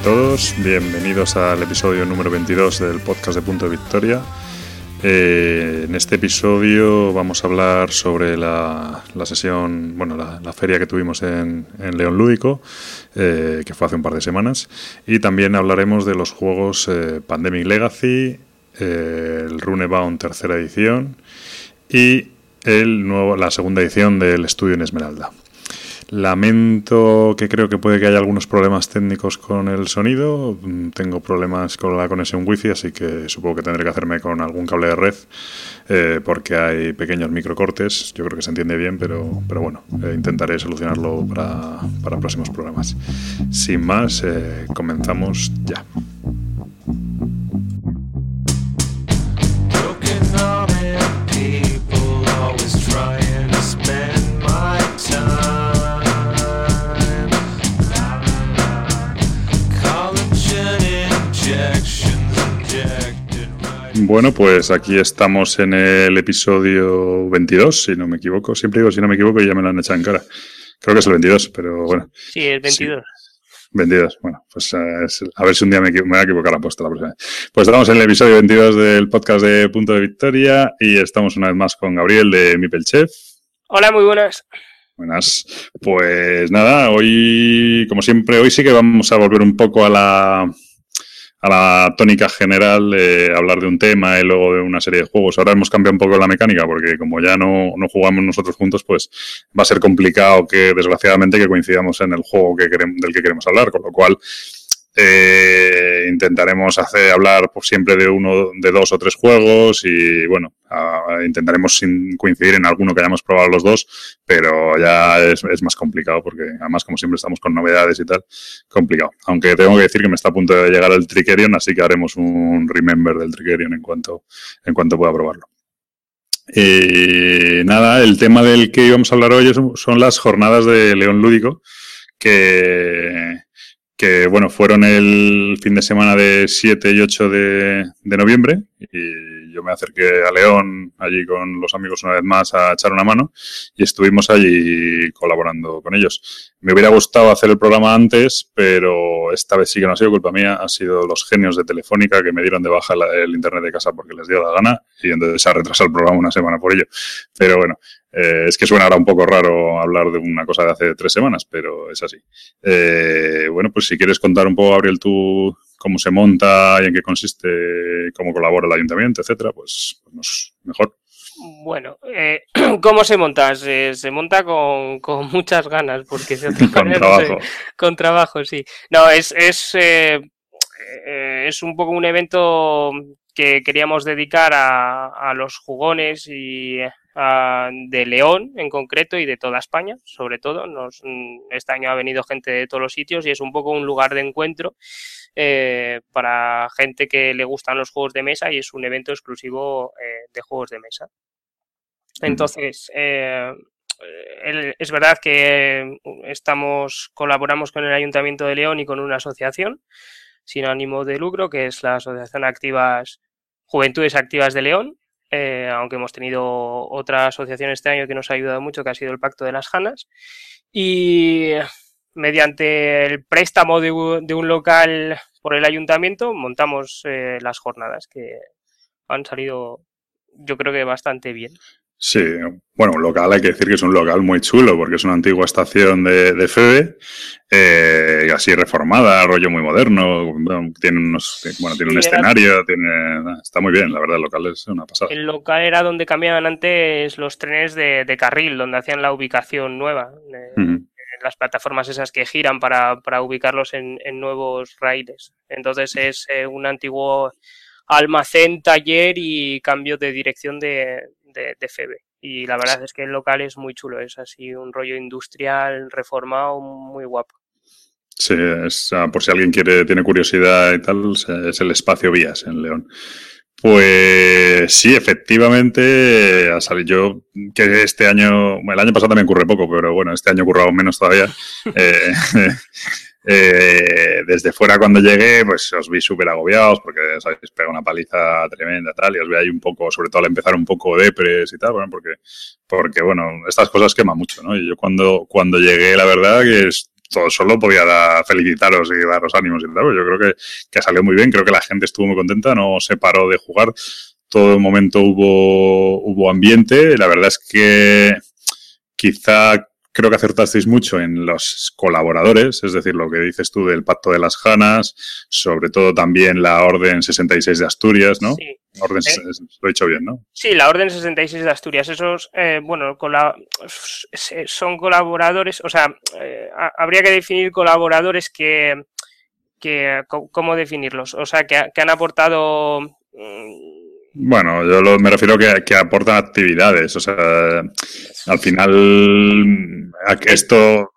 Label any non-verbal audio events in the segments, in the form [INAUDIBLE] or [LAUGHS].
A todos, bienvenidos al episodio número 22 del podcast de Punto de Victoria. Eh, en este episodio vamos a hablar sobre la, sesión, bueno, la, feria que tuvimos en, León Lúdico, eh, que fue hace un par de semanas, y también hablaremos de los juegos eh, Pandemic Legacy, el Runebound tercera edición y el nuevo, la segunda edición del estudio en Esmeralda. Lamento que creo que puede que haya algunos problemas técnicos con el sonido. Tengo problemas con la conexión wifi, así que supongo que tendré que hacerme con algún cable de red eh, porque hay pequeños microcortes. Yo creo que se entiende bien, pero, pero bueno, eh, intentaré solucionarlo para, para, próximos programas. Sin más, eh, comenzamos ya. Bueno, pues aquí estamos en el episodio 22, si no me equivoco. Siempre digo si no me equivoco y ya me lo han echado en cara. Creo que es el 22, pero bueno. Sí, el 22. 22. Bueno, pues eh, a ver si un día me, voy a equivocar la posta la próxima Pues estamos en el episodio 22 del podcast de Punto de Victoria y estamos una vez más con Gabriel de Mipel Chef. Hola, muy buenas. Buenas. Pues nada, hoy, como siempre, hoy sí que vamos a volver un poco a la, a la tónica general de hablar de un tema y luego de una serie de juegos. Ahora hemos cambiado un poco la mecánica porque como ya no, no jugamos nosotros juntos, pues va a ser complicado que desgraciadamente que coincidamos en el juego que queremos, del que queremos hablar, con lo cual eh, intentaremos hacer hablar por siempre de uno, de dos o tres juegos y bueno, intentaremos coincidir en alguno que hayamos probado los dos, pero ya es, más complicado porque además como siempre estamos con novedades y tal, complicado. Aunque tengo que decir que me está a punto de llegar el Trickerion, así que haremos un remember del Trickerion en cuanto, en cuanto pueda probarlo. Y nada, el tema del que íbamos a hablar hoy son las jornadas de León Lúdico, que que bueno, fueron el fin de semana de 7 y 8 de, de, noviembre y yo me acerqué a León allí con los amigos una vez más a echar una mano y estuvimos allí colaborando con ellos. Me hubiera gustado hacer el programa antes, pero esta vez sí que no ha sido culpa mía, ha sido los genios de Telefónica que me dieron de baja el internet de casa porque les dio la gana y entonces se ha retrasado el programa una semana por ello. Pero bueno, eh, es que suena ahora un poco raro hablar de una cosa de hace tres semanas, pero es así. Eh, bueno, pues si quieres contar un poco, Gabriel, tú cómo se monta y en qué consiste, cómo colabora el ayuntamiento, etcétera, pues, pues mejor. Bueno, eh, [CLEARS THROAT] ¿cómo se monta? Se, monta con, con, muchas ganas, porque se [LAUGHS] hace con trabajo. con trabajo, sí. No, es, es, es un poco un evento que queríamos dedicar a, a los jugones y de León en concreto y de toda España, sobre todo. Nos, mm, este año ha venido gente de todos los sitios y es un poco un lugar de encuentro eh, para gente que le gustan los juegos de mesa y es un evento exclusivo eh, de juegos de mesa. Entonces, eh, es verdad que estamos, colaboramos con el Ayuntamiento de León y con una asociación sin ánimo de lucro, que es la Asociación Activas Juventudes Activas de León, eh, aunque hemos tenido otra asociación este año que nos ha ayudado mucho, que ha sido el Pacto de las Janas. Y mediante el préstamo de, un local por el ayuntamiento, montamos eh, las jornadas que han salido, yo creo que bastante bien. Sí, bueno, un local hay que decir que es un local muy chulo porque es una antigua estación de, de FEBE, eh, así reformada, rollo muy moderno, tiene unos, bueno, tiene un escenario, tiene, está muy bien, la verdad, el local es una pasada. El local era donde cambiaban antes los trenes de, carril, donde hacían la ubicación nueva, las plataformas esas que giran para, ubicarlos en, nuevos raíles. Entonces es eh, un antiguo almacén, taller y cambio de dirección de, de, de Febe. Y la verdad es que el local es muy chulo, es así un rollo industrial reformado muy guapo. Sí, es, por si alguien quiere, tiene curiosidad y tal, es el espacio Vías en León. Pues sí, efectivamente, a salir yo, que este año, el año pasado también ocurre poco, pero bueno, este año ocurrió menos todavía. [LAUGHS] eh, eh, desde fuera cuando llegué, pues os vi súper agobiados porque sabéis, pega una paliza tremenda tal, y os vi ahí un poco, sobre todo al empezar un poco depres y tal, bueno, porque, porque bueno, estas cosas queman mucho, ¿no? Y yo cuando, cuando llegué, la verdad que todo solo podía felicitaros y daros ánimos y tal. Yo creo que, que salió muy bien, creo que la gente estuvo muy contenta, no se paró de jugar. Todo el momento hubo, hubo ambiente. La verdad es que quizá creo que acertasteis mucho en los colaboradores, es decir, lo que dices tú del Pacto de las Janas, sobre todo también la Orden 66 de Asturias, ¿no? Sí. Orden, eh, lo he dicho bien, ¿no? Sí, la Orden 66 de Asturias. Esos, eh, bueno, son colaboradores, o sea, eh, habría que definir colaboradores que, que, ¿cómo definirlos? O sea, que, que han aportado mm, bueno, yo me refiero que, que aportan actividades. O sea, al final, esto.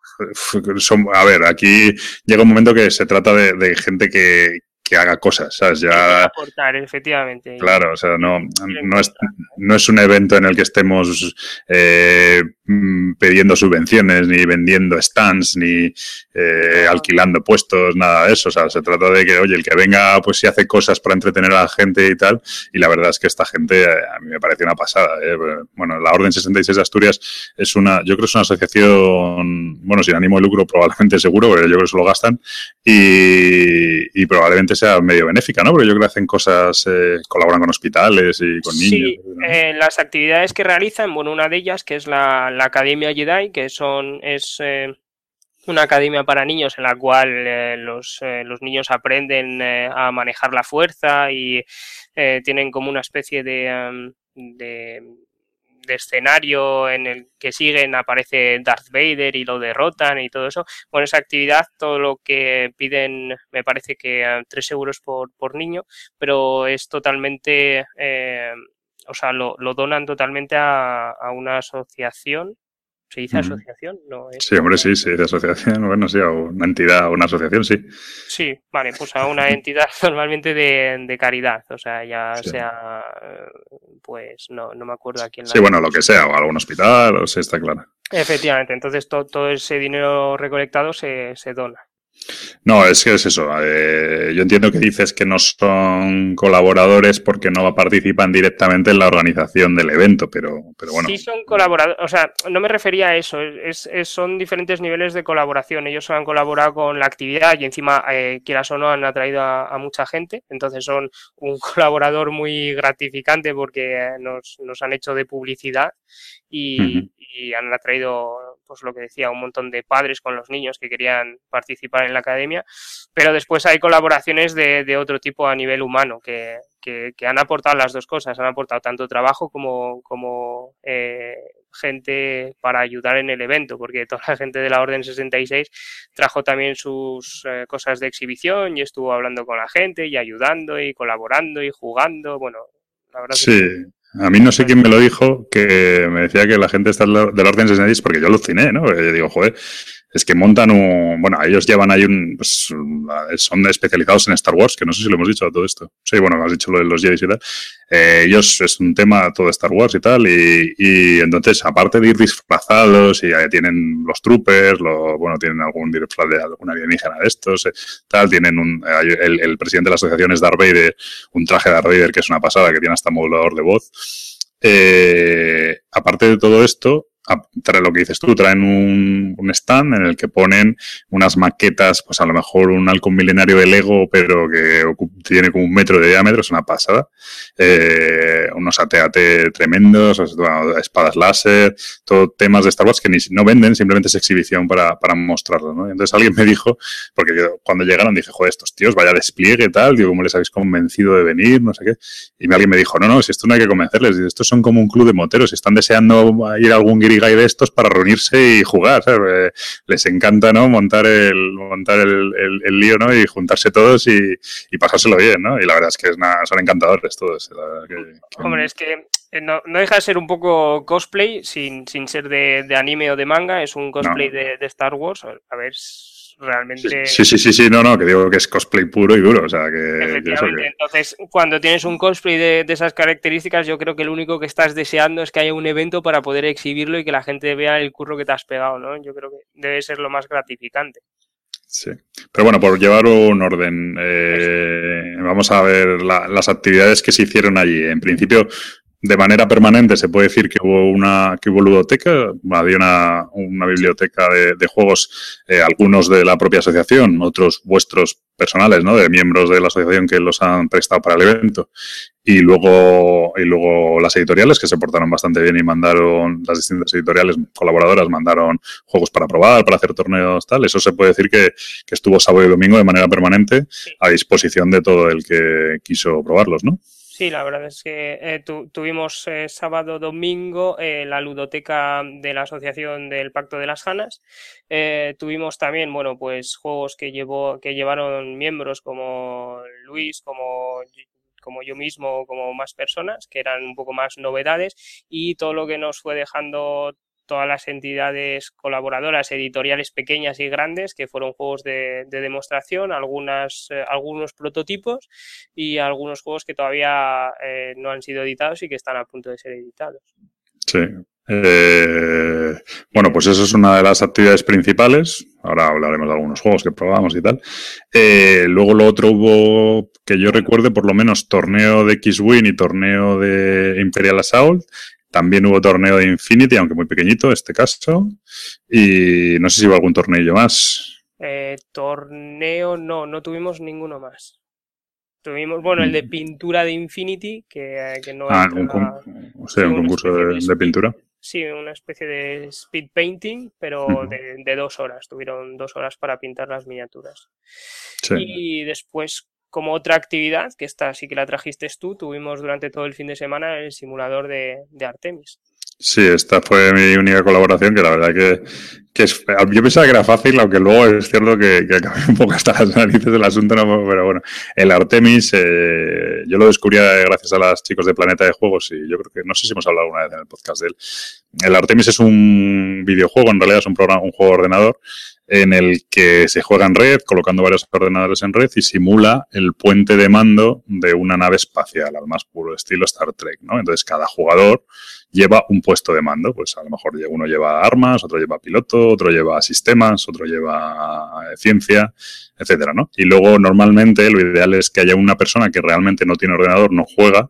Son, a ver, aquí llega un momento que se trata de gente que, que haga cosas, ¿sabes? Ya... Aportar, efectivamente. Claro, o sea, no, no, es, no es un evento en el que estemos eh, mm, pidiendo subvenciones, ni vendiendo stands, ni eh, alquilando puestos, nada de eso. O sea, se trata de que, oye, el que venga, pues si hace cosas para entretener a la gente y tal. Y la verdad es que esta gente eh, a mí me parece una pasada. Bueno, la Orden 66 de Asturias es una, yo creo que es una asociación, bueno, sin ánimo de lucro probablemente seguro, porque yo creo que se lo gastan. Y, y probablemente sea medio benéfica, ¿no? Porque yo creo que hacen cosas, eh, colaboran con hospitales y con niños. Sí, eh, las actividades que realizan, bueno, una de ellas que es la, Academia Jedi, que son es eh, una academia para niños en la cual los, los, niños aprenden a manejar la fuerza y tienen como una especie de, de de escenario en el que siguen aparece Darth Vader y lo derrotan y todo eso. Bueno, esa actividad, todo lo que piden, me parece que 3 euros por, por niño, pero es totalmente, eh, o sea, lo, lo, donan totalmente a, a una asociación ¿Se dice asociación? No, Sí, hombre, sí, se dice asociación. [LAUGHS] Bueno, sí, a una entidad, una asociación, sí. Sí, vale, pues a una entidad [LAUGHS] normalmente de, caridad, o sea, ya sea, pues no, no me acuerdo a quién. La sí, bueno, lo que sea, o algún hospital, o sea, está claro. Efectivamente, entonces todo ese dinero recolectado se, se dona. No, es que es eso. Eh, yo entiendo que dices que no son colaboradores porque no participan directamente en la organización del evento, pero, pero bueno. Sí son colaboradores, o sea, no me refería a eso, es, son diferentes niveles de colaboración. Ellos han colaborado con la actividad y encima, eh, quieras o no, han atraído a, mucha gente, entonces son un [LAUGHS] colaborador muy gratificante porque nos, nos han hecho de publicidad y, y han atraído, pues lo que decía, un montón de padres con los niños que querían participar en la academia, pero después hay colaboraciones de, de otro tipo a nivel humano que, que, han aportado las dos cosas, han aportado tanto trabajo como, como eh, gente para ayudar en el evento, porque toda la gente de la Orden 66 trajo también sus eh, cosas de exhibición y estuvo hablando con la gente y ayudando y colaborando y jugando, bueno, la verdad sí. A mí no sé quién me lo dijo, que me decía que la gente está del orden 66 porque yo aluciné, ¿no? Yo digo, joder, es que montan un. Bueno, ellos llevan ahí un. Pues, son especializados en Star Wars, que no sé si lo hemos dicho todo esto. Sí, bueno, has dicho lo de los Jedi y tal. Eh, ellos es un tema todo Star Wars y tal. Y, y entonces, aparte de ir disfrazados, y tienen los troopers, lo, bueno, tienen algún disfraz de alguna alienígena de estos, eh, tal. Tienen un. El, el, presidente de la asociación es Darth Vader, un traje de Darth Vader que es una pasada, que tiene hasta modulador de voz. Eh, aparte de todo esto, trae lo que dices tú, traen un, un, stand en el que ponen unas maquetas, pues a lo mejor un halcón milenario de Lego, pero que tiene como un metro de diámetro, es una pasada. Eh, unos AT-AT tremendos, espadas láser, todo temas de Star Wars que ni no venden, simplemente es exhibición para, para mostrarlo, ¿no? entonces alguien me dijo, porque yo cuando llegaron dije, joder, estos tíos, vaya despliegue tal, digo, ¿cómo les habéis convencido de venir? No sé qué. Y alguien me dijo, no, no, si esto no hay que convencerles, estos son como un club de moteros, si están deseando ir a algún hay de estos para reunirse y jugar. Les encanta ¿no? montar el montar el, el, lío ¿no? y juntarse todos y, y, pasárselo bien. ¿no? Y la verdad es que es son encantadores todos. Hombre, es que eh, no, no, deja de ser un poco cosplay sin, sin ser de, de anime o de manga. Es un cosplay de, de, Star Wars. A ver realmente. Sí, sí, sí, sí, no, no, que digo que es cosplay puro y duro, o sea, que. Efectivamente, entonces, cuando tienes un cosplay de, esas características, yo creo que lo único que estás deseando es que haya un evento para poder exhibirlo y que la gente vea el curro que te has pegado, ¿no? Yo creo que debe ser lo más gratificante. Sí. Pero bueno, por llevar un orden, eh, vamos a ver las actividades que se hicieron allí. En principio, de manera permanente se puede decir que hubo una que hubo ludoteca, había una, una biblioteca de, de juegos, eh, algunos de la propia asociación, otros vuestros personales, ¿no? De miembros de la asociación que los han prestado para el evento. Y luego, y luego las editoriales que se portaron bastante bien y mandaron, las distintas editoriales colaboradoras mandaron juegos para probar, para hacer torneos, tal. Eso se puede decir que, que estuvo sábado y domingo de manera permanente a disposición de todo el que quiso probarlos, ¿no? Sí, la verdad es que eh, tu, tuvimos eh, sábado, domingo eh, la ludoteca de la Asociación del Pacto de las Janas. Tuvimos también, bueno, pues juegos que llevó, que llevaron miembros como Luis, como como yo mismo, como más personas, que eran un poco más novedades, y todo lo que nos fue dejando todas las entidades colaboradoras, editoriales pequeñas y grandes, que fueron juegos de, de demostración, algunas, eh, algunos prototipos y algunos juegos que todavía eh, no han sido editados y que están a punto de ser editados. Sí. Eh, bueno, pues eso es una de las actividades principales. Ahora hablaremos de algunos juegos que probamos y tal. Luego lo otro hubo, que yo recuerde, por lo menos torneo de X-Wing y torneo de Imperial Assault. También hubo torneo de Infinity, aunque muy pequeñito este caso. Y no sé si hubo algún torneo más. Eh, torneo, no, no tuvimos ninguno más. Tuvimos, bueno, el de pintura de Infinity, que, eh, que no Ah, un, o sea, un concurso de, pintura. Sí, una especie de speed painting, pero de, de dos horas. Tuvieron dos horas para pintar las miniaturas. Sí. Y después, como otra actividad, que esta sí que la trajiste tú, tuvimos durante todo el fin de semana el simulador de, de Artemis. Sí, esta fue mi única colaboración, que la verdad que, que es, yo pensaba que era fácil, aunque luego es cierto que, que acabé un poco hasta las [LAUGHS] narices del asunto, no, pero bueno, el Artemis, eh, yo lo descubrí gracias a los chicos de Planeta de Juegos y yo creo que, no sé si hemos hablado alguna vez en el podcast de él. El Artemis es un videojuego, en realidad es un programa, un juego de ordenador en el que se juega en red, colocando varios ordenadores en red y simula el puente de mando de una nave espacial, al más puro estilo Star Trek, ¿no? Entonces cada jugador lleva un puesto de mando. Pues a lo mejor uno lleva armas, otro lleva piloto, otro lleva sistemas, otro lleva eh, ciencia, etcétera, ¿no? Y luego normalmente lo ideal es que haya una persona que realmente no tiene ordenador, no juega,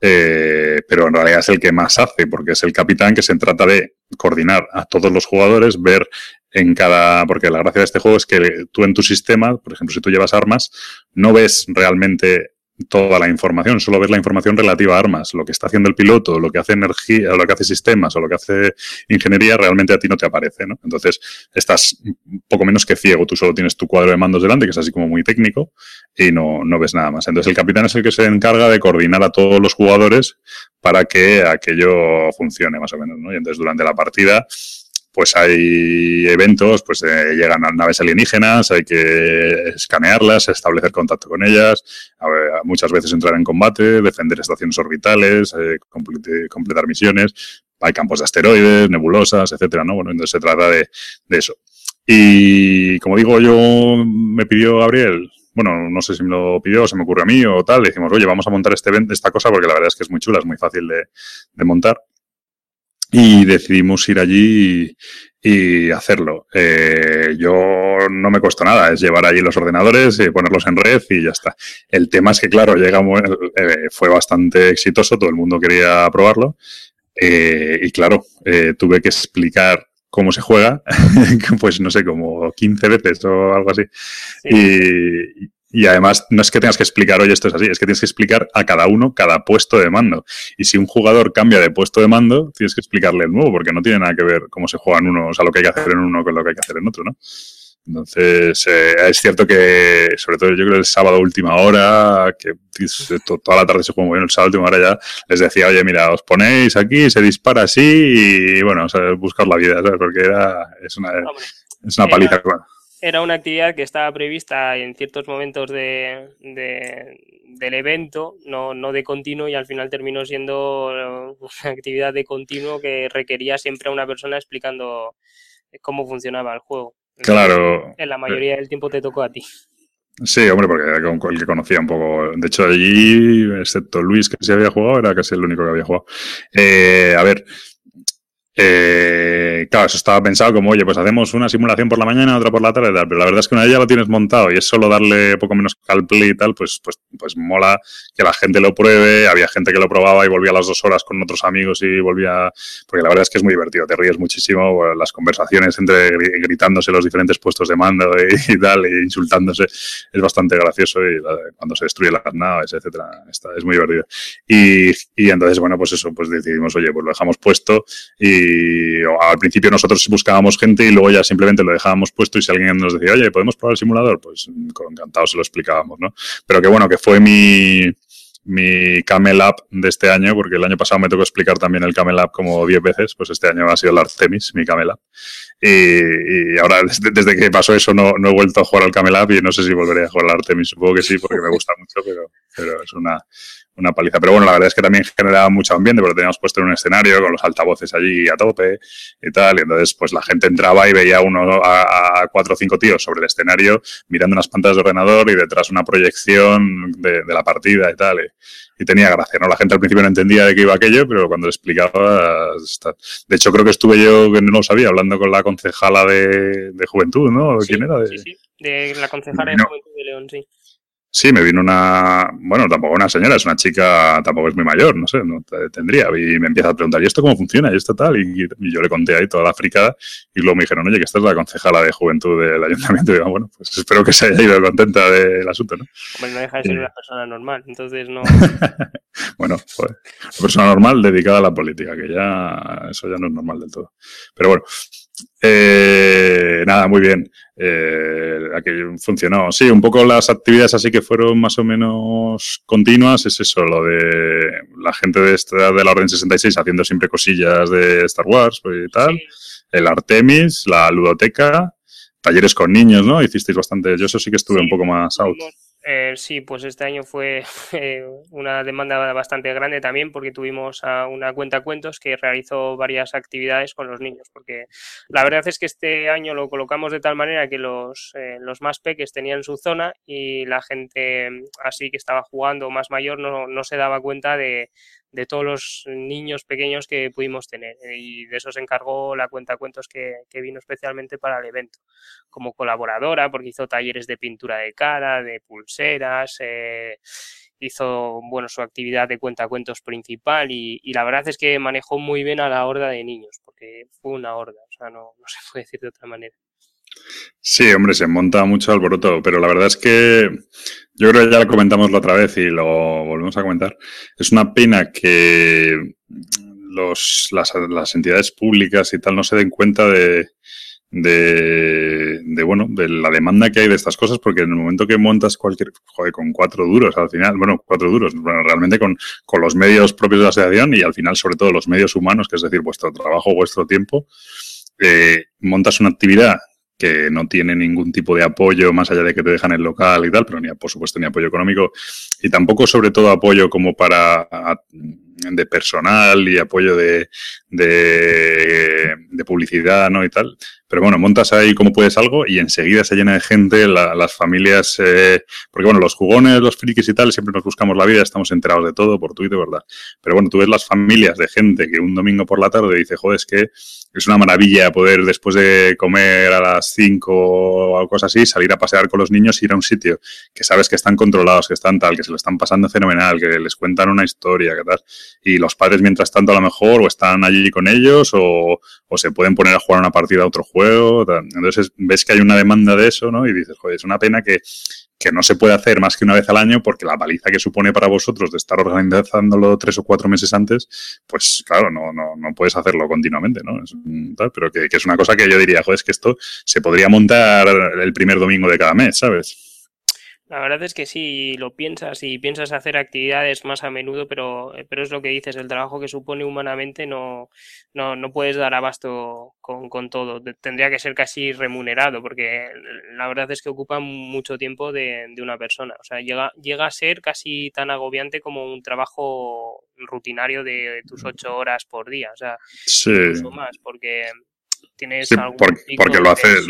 eh, pero en realidad es el que más hace, porque es el capitán que se trata de coordinar a todos los jugadores, ver en cada, porque la gracia de este juego es que tú en tu sistema, por ejemplo, si tú llevas armas, no ves realmente toda la información, solo ves la información relativa a armas. Lo que está haciendo el piloto, lo que hace energía, lo que hace sistemas o lo que hace ingeniería, realmente a ti no te aparece, ¿no? Entonces, estás poco menos que ciego. Tú solo tienes tu cuadro de mandos delante, que es así como muy técnico, y no, no ves nada más. Entonces, el capitán es el que se encarga de coordinar a todos los jugadores para que aquello funcione, más o menos, ¿no? Y entonces, durante la partida, pues hay eventos, pues eh, llegan a naves alienígenas, hay que escanearlas, establecer contacto con ellas, a ver, muchas veces entrar en combate, defender estaciones orbitales, eh, completar misiones, hay campos de asteroides, nebulosas, etcétera, ¿no? Bueno, entonces se trata de, de eso. Y como digo, yo me pidió Gabriel, bueno, no sé si me lo pidió se me ocurrió a mí o tal, le dijimos, oye, vamos a montar este evento, esta cosa porque la verdad es que es muy chula, es muy fácil de, de montar y decidimos ir allí y, y hacerlo. Eh, yo no me costó nada, es llevar allí los ordenadores y ponerlos en red y ya está. El tema es que, claro, llegamos, eh, fue bastante exitoso, todo el mundo quería probarlo eh, y, claro, eh, tuve que explicar cómo se juega, [LAUGHS] pues no sé, como 15 veces o algo así. Sí. Y, y además, no es que tengas que explicar, oye, esto es así, es que tienes que explicar a cada uno cada puesto de mando. Y si un jugador cambia de puesto de mando, tienes que explicarle el nuevo, porque no tiene nada que ver cómo se juega en uno, o sea, lo que hay que hacer en uno con lo que hay que hacer en otro, ¿no? Entonces, eh, es cierto que, sobre todo yo creo el sábado última hora, que toda la tarde se juega muy bien, el sábado última hora ya les decía, oye, mira, os ponéis aquí, se dispara así y, bueno, o sea, buscar la vida, ¿sabes? Porque era, es una, es una paliza. Era, era una actividad que estaba prevista en ciertos momentos de, de, del evento, no, no de continuo, y al final terminó siendo [LAUGHS] una actividad de continuo que requería siempre a una persona explicando cómo funcionaba el juego. Claro. En la mayoría del tiempo te tocó a ti. Sí, hombre, porque era el que conocía un poco. De hecho, allí, excepto Luis, que sí había jugado, era casi el único que había jugado. Eh, a ver, Eh, claro, eso estaba pensado como, oye, pues hacemos una simulación por la mañana, otra por la tarde, tal, pero la verdad es que una vez ya lo tienes montado y es solo darle poco menos calplay y tal, pues, pues, pues mola que la gente lo pruebe. Había gente que lo probaba y volvía a las dos horas con otros amigos y volvía, porque la verdad es que es muy divertido, te ríes muchísimo, las conversaciones entre gritándose los diferentes puestos de mando [LAUGHS] y, tal, e insultándose, es bastante gracioso y cuando se destruye las naves, etcétera, está, es muy divertido. Y, y entonces, bueno, pues eso, pues decidimos, oye, pues lo dejamos puesto y al principio nosotros buscábamos gente y luego ya simplemente lo dejábamos puesto y si alguien nos decía, oye, ¿podemos probar el simulador? Pues encantado se lo explicábamos, ¿no? Pero que bueno, que fue mi, mi Camel App de este año, porque el año pasado me tocó explicar también el Camel App como 10 veces, pues este año ha sido el Artemis, mi Camel App. Y, ahora, desde, que pasó eso, no, no, he vuelto a jugar al Camel App y no sé si volveré a jugar al Artemis. Supongo que sí, porque me gusta mucho, pero, pero es una, una paliza. Pero bueno, la verdad es que también generaba mucho ambiente porque teníamos puesto en un escenario con los altavoces allí a tope y tal. Y entonces, pues la gente entraba y veía uno a, cuatro o cinco tíos sobre el escenario mirando unas pantallas de ordenador y detrás una proyección de, la partida y tal. Y, tenía gracia, ¿no? La gente al principio no entendía de qué iba aquello, pero cuando le explicaba... De hecho, creo que estuve yo, que no lo sabía, hablando con la concejala de, Juventud, ¿no? ¿Quién era? Sí, sí, de la concejala de Juventud de León, sí. Sí, me vino una, bueno, tampoco una señora, es una chica, tampoco es muy mayor, no sé, no tendría. Y me empieza a preguntar, ¿y esto cómo funciona? ¿Y esto tal? Y, yo le conté ahí toda la fricada y luego me dijeron, oye, que esta es la concejala de juventud del ayuntamiento. [LAUGHS] Y digo, bueno, pues espero que se haya ido contenta del asunto, ¿no? Hombre, no deja de ser una persona normal, entonces no. [LAUGHS] bueno, pues, una persona normal dedicada a la política, que ya, eso ya no es normal del todo. Pero bueno, eh, nada, muy bien. Eh, funcionó. Sí, un poco las actividades así que fueron más o menos continuas. Es eso, lo de la gente de, esta, de la Orden 66 haciendo siempre cosillas de Star Wars pues, y tal. El Artemis, la ludoteca, talleres con niños, ¿no? Hicisteis bastante. Yo eso sí que estuve un poco más out. Eh, sí, pues este año fue [LAUGHS] eh, una demanda bastante grande también porque tuvimos a una cuenta cuentos que realizó varias actividades con los niños, porque la verdad es que este año lo colocamos de tal manera que los, eh, los más peques tenían su zona y la gente mm, así que estaba jugando más mayor no, no se daba cuenta de, de todos los niños pequeños que pudimos tener. Eh, y de eso se encargó la cuenta cuentos que, vino especialmente para el evento, como colaboradora, porque hizo talleres de pintura de cara, de pulseras, eh, hizo bueno su actividad de cuenta cuentos principal y, la verdad es que manejó muy bien a la horda de niños, porque fue una horda, o sea, no, [LAUGHS] no se puede decir de otra manera. Sí, hombre, se monta mucho alboroto, pero la verdad es que yo creo que ya lo comentamos la otra vez y lo volvemos a comentar. Es una pena que los, las, entidades públicas y tal no se den cuenta de, de, de, bueno, de la demanda que hay de estas cosas, porque en el momento que montas cualquier, joder, con cuatro duros al final, bueno, cuatro duros, bueno, realmente con, con los medios propios de la asociación y al final sobre todo los medios humanos, que es decir, vuestro trabajo, vuestro tiempo, eh, montas una actividad que no tiene ningún tipo de apoyo más allá de que te dejan el local y tal, pero ni por supuesto ni apoyo económico y tampoco sobre todo apoyo como para de personal y apoyo de, de, publicidad, ¿no? Y tal. Pero bueno, montas ahí como puedes algo y enseguida se llena de gente, las familias, eh, porque bueno, los jugones, los frikis y tal, siempre nos buscamos la vida, estamos enterados de todo por Twitter, ¿verdad? Pero bueno, tú ves las familias de gente que un domingo por la tarde dice, joder, es que es una maravilla poder después de comer a las 5 o algo así, salir a pasear con los niños y ir a un sitio que sabes que están controlados, que están tal, que se lo están pasando fenomenal, que les cuentan una historia, que tal. Y los padres mientras tanto a lo mejor o están allí con ellos o, o se pueden poner a jugar una partida a otro juego entonces ves que hay una demanda de eso, ¿no? Y dices, joder, es una pena que, no se puede hacer más que una vez al año porque la paliza que supone para vosotros de estar organizándolo tres o cuatro meses antes, pues claro, no, no, no puedes hacerlo continuamente, ¿no? pero que, que, es una cosa que yo diría, joder, es que esto se podría montar el primer domingo de cada mes, ¿sabes? La verdad es que sí, lo piensas y piensas hacer actividades más a menudo, pero, eh, pero es lo que dices, el trabajo que supone humanamente no, no, no puedes dar abasto con, con todo. Tendría que ser casi remunerado, porque la verdad es que ocupa mucho tiempo de, de una persona. O sea, llega, llega a ser casi tan agobiante como un trabajo rutinario de, tus ocho horas por día. O sea, incluso más, porque tienes algún porque, porque lo haces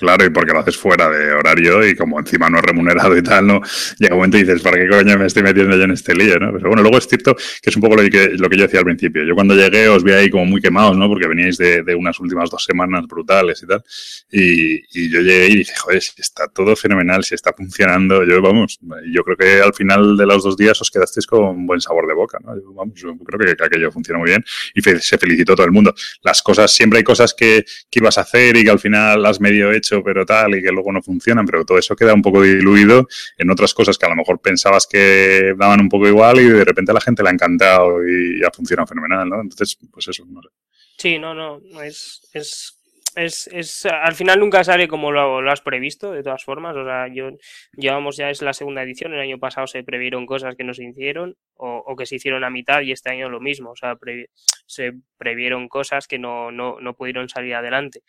Claro, y porque lo haces fuera de horario y como encima no es remunerado y tal, ¿no? Llega un momento y dices, ¿para qué coño me estoy metiendo yo en este lío, ¿no? Pero bueno, luego es cierto que es un poco lo que, lo que yo decía al principio. Yo cuando llegué os vi ahí como muy quemados, ¿no? Porque veníais de, de unas últimas dos semanas brutales y tal. Y, y, yo llegué y dije, joder, si está todo fenomenal, si está funcionando, yo, vamos, yo creo que al final de los dos días os quedasteis con buen sabor de boca, ¿no? Vamos, creo que, que aquello funciona muy bien y se felicitó todo el mundo. Las cosas, siempre hay cosas que, que ibas a hacer y que al final has medio hecho, pero tal, y que luego no funcionan, pero todo eso queda un poco diluido en otras cosas que a lo mejor pensabas que daban un poco igual y de repente a la gente le ha encantado y ha funcionado fenomenal, ¿no? Entonces, pues eso, no sé. Sí, no, no, es, es es, es, al final nunca sale como lo, lo, has previsto, de todas formas. O sea, yo llevamos ya es la segunda edición. El año pasado se previeron cosas que no se hicieron o, o que se hicieron a mitad y este año lo mismo. O sea, pre, se previeron cosas que no, no, no pudieron salir adelante.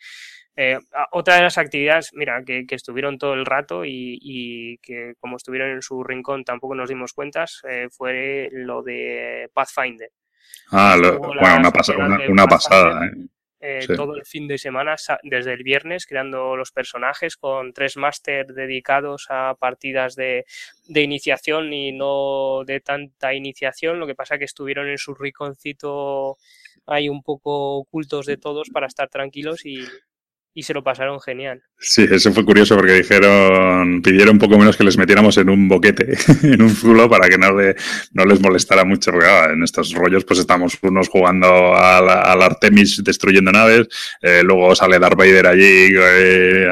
Eh, otra de las actividades, mira, que, que estuvieron todo el rato y, y, que como estuvieron en su rincón tampoco nos dimos cuentas, eh, fue lo de Pathfinder. Ah, lo, bueno, una, pasa, una, una pasada. ¿eh? Eh, sí. todo el fin de semana, desde el viernes, creando los personajes con tres máster dedicados a partidas de, de, iniciación y no de tanta iniciación. Lo que pasa que estuvieron en su rinconcito ahí un poco ocultos de todos para estar tranquilos y, y se lo pasaron genial. Sí, eso fue curioso porque dijeron, pidieron un poco menos que les metiéramos en un boquete, [LAUGHS] en un zulo, para que no, le, no les molestara mucho. Porque ah, en estos rollos, pues estamos unos jugando al, al Artemis destruyendo naves, eh, luego sale Darth Vader allí, eh,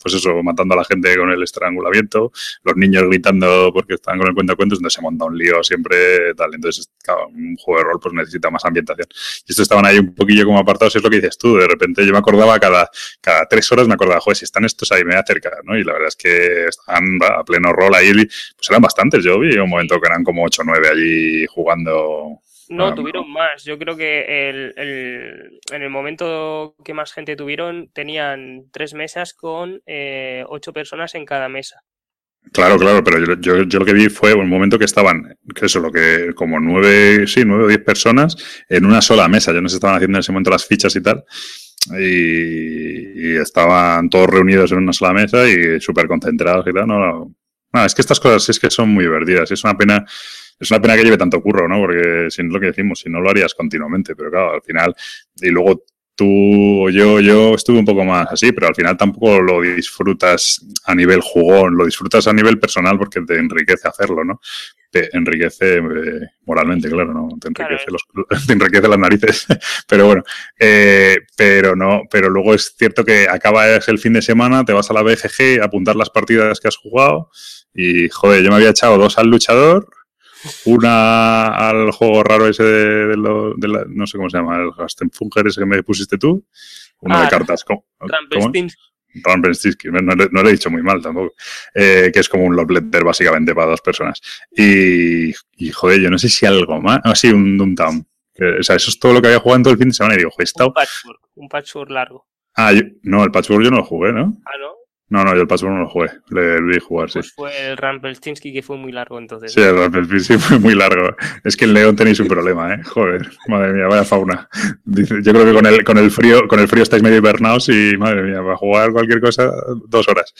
pues eso, matando a la gente con el estrangulamiento, los niños gritando porque están con el cuento de cuentos, entonces se monta un lío siempre, tal. Entonces, un juego de rol pues necesita más ambientación. Y estos estaban ahí un poquillo como apartados, es lo que dices tú, de repente yo me acordaba cada cada tres horas me acordaba, joder, si están estos ahí, me voy a acercar, ¿no? Y la verdad es que están a pleno rol ahí, pues eran bastantes, yo vi un momento que eran como 8 o 9 allí jugando. No, um, tuvieron más. Yo creo que el, el, en el momento que más gente tuvieron, tenían tres mesas con eh, ocho personas en cada mesa. Claro, claro, pero yo, yo, yo, lo que vi fue un momento que estaban, que eso, lo que como nueve, sí, nueve o diez personas en una sola mesa. Ya no se estaban haciendo en ese momento las fichas y tal y, estaban todos reunidos en una sola mesa y súper concentrados y tal. No, no, no, es que estas cosas es que son muy divertidas. Es una pena, es una pena que lleve tanto curro, ¿no? Porque si no lo que decimos, si no lo harías continuamente, pero claro, al final, y luego tú o yo, yo estuve un poco más así, pero al final tampoco lo disfrutas a nivel jugón, lo disfrutas a nivel personal porque te enriquece hacerlo, ¿no? Te enriquece eh, moralmente, claro, ¿no? Te enriquece, claro. los, [LAUGHS] te enriquece las narices, [LAUGHS] pero bueno, eh, pero no, pero luego es cierto que acabas el fin de semana, te vas a la BGG a apuntar las partidas que has jugado y, joder, yo me había echado dos al luchador, una al juego raro ese de, de, lo, de la, no sé cómo se llama, el Gastenfunger ese que me pusiste tú, uno ah, de cartas. ¿Cómo? Rampenstinski, no, no, no, lo he dicho muy mal tampoco, eh, que es como un love letter básicamente para dos personas. Y, y joder, yo no sé si algo más, ah, sí, un Doomtown. O sea, eso es todo lo que había jugado en todo el fin de semana y digo, joder. Un patchwork, un patchwork largo. Ah, yo, no, el patchwork yo no lo jugué, ¿no? Ah, ¿no? No, no, yo el Patchwork no lo jugué, le, vi jugar, pues sí. fue el Rampelstinsky que fue muy largo entonces. Sí, el Rampelstinsky fue muy largo. Es que en León tenéis un problema, ¿eh? Joder, madre mía, vaya fauna. Dice, yo creo que con el, con el frío, con el frío estáis medio hibernados y, madre mía, va a jugar cualquier cosa dos horas.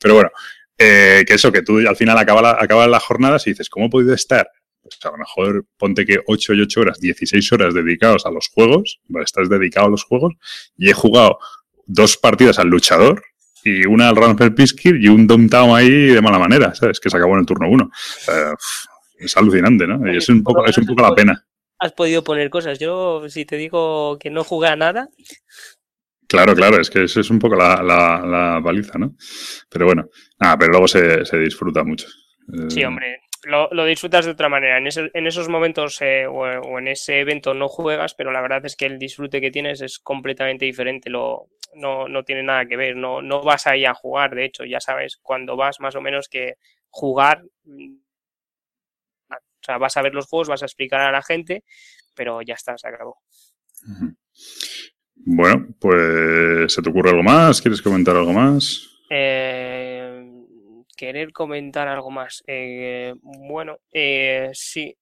Pero bueno, eh, que eso, que tú al final acabas la, acaba las jornadas y dices, ¿cómo he podido estar? Pues a lo mejor ponte que 8 y 8 horas, 16 horas dedicados a los juegos, estás dedicado a los juegos, y he jugado dos partidas al luchador, y una al Rampel Piskir y un Downtown ahí de mala manera, ¿sabes? Que se acabó en el turno uno. Uh, es alucinante, ¿no? Y es un poco, es un poco la pena. Has podido poner cosas. Yo, si te digo que no jugué a nada. Claro, claro, es que eso es un poco la, la, la paliza, ¿no? Pero bueno, nada, pero luego se, se disfruta mucho. Sí, hombre, lo, lo, disfrutas de otra manera. En, ese, en esos momentos eh, o, o, en ese evento no juegas, pero la verdad es que el disfrute que tienes es completamente diferente. Lo, no, no tiene nada que ver. No, no vas ahí a jugar, de hecho, ya sabes cuando vas más o menos que jugar. O sea, vas a ver los juegos, vas a explicar a la gente, pero ya está, se acabó. Bueno, pues ¿se te ocurre algo más? ¿Quieres comentar algo más? Eh, querer comentar algo más. Eh, bueno, eh, sí.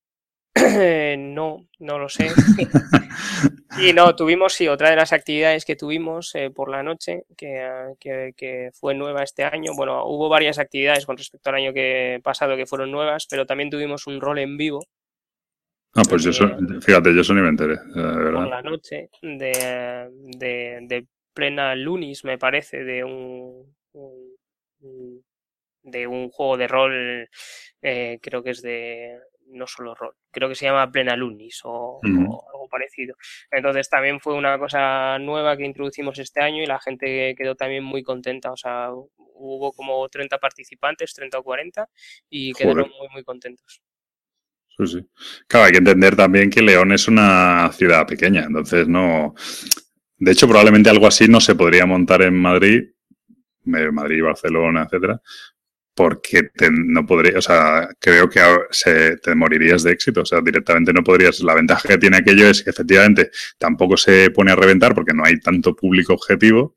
[CLEARS THROAT] no, no lo sé. [LAUGHS] [LAUGHS] Y no, tuvimos, sí, otra de las actividades que tuvimos eh, por la noche, que, que, fue nueva este año. Bueno, hubo varias actividades con respecto al año que pasado que fueron nuevas, pero también tuvimos un rol en vivo. Ah, pues yo, fíjate, yo eso ni me enteré, Por la noche, de, de, plena lunis, me parece, de un, de un juego de rol, eh, creo que es de, no solo rol, creo que se llama Plena Lunis o, algo parecido. Entonces también fue una cosa nueva que introducimos este año y la gente quedó también muy contenta. O sea, hubo como 30 participantes, 30 o 40, y quedaron muy, muy contentos. Sí, sí. Claro, hay que entender también que León es una ciudad pequeña, entonces no. De hecho, probablemente algo así no se podría montar en Madrid, Madrid, Barcelona, etcétera, porque te, no podría, o sea, creo que se, te morirías de éxito, o sea, directamente no podrías. La ventaja que tiene aquello es que efectivamente tampoco se pone a reventar porque no hay tanto público objetivo,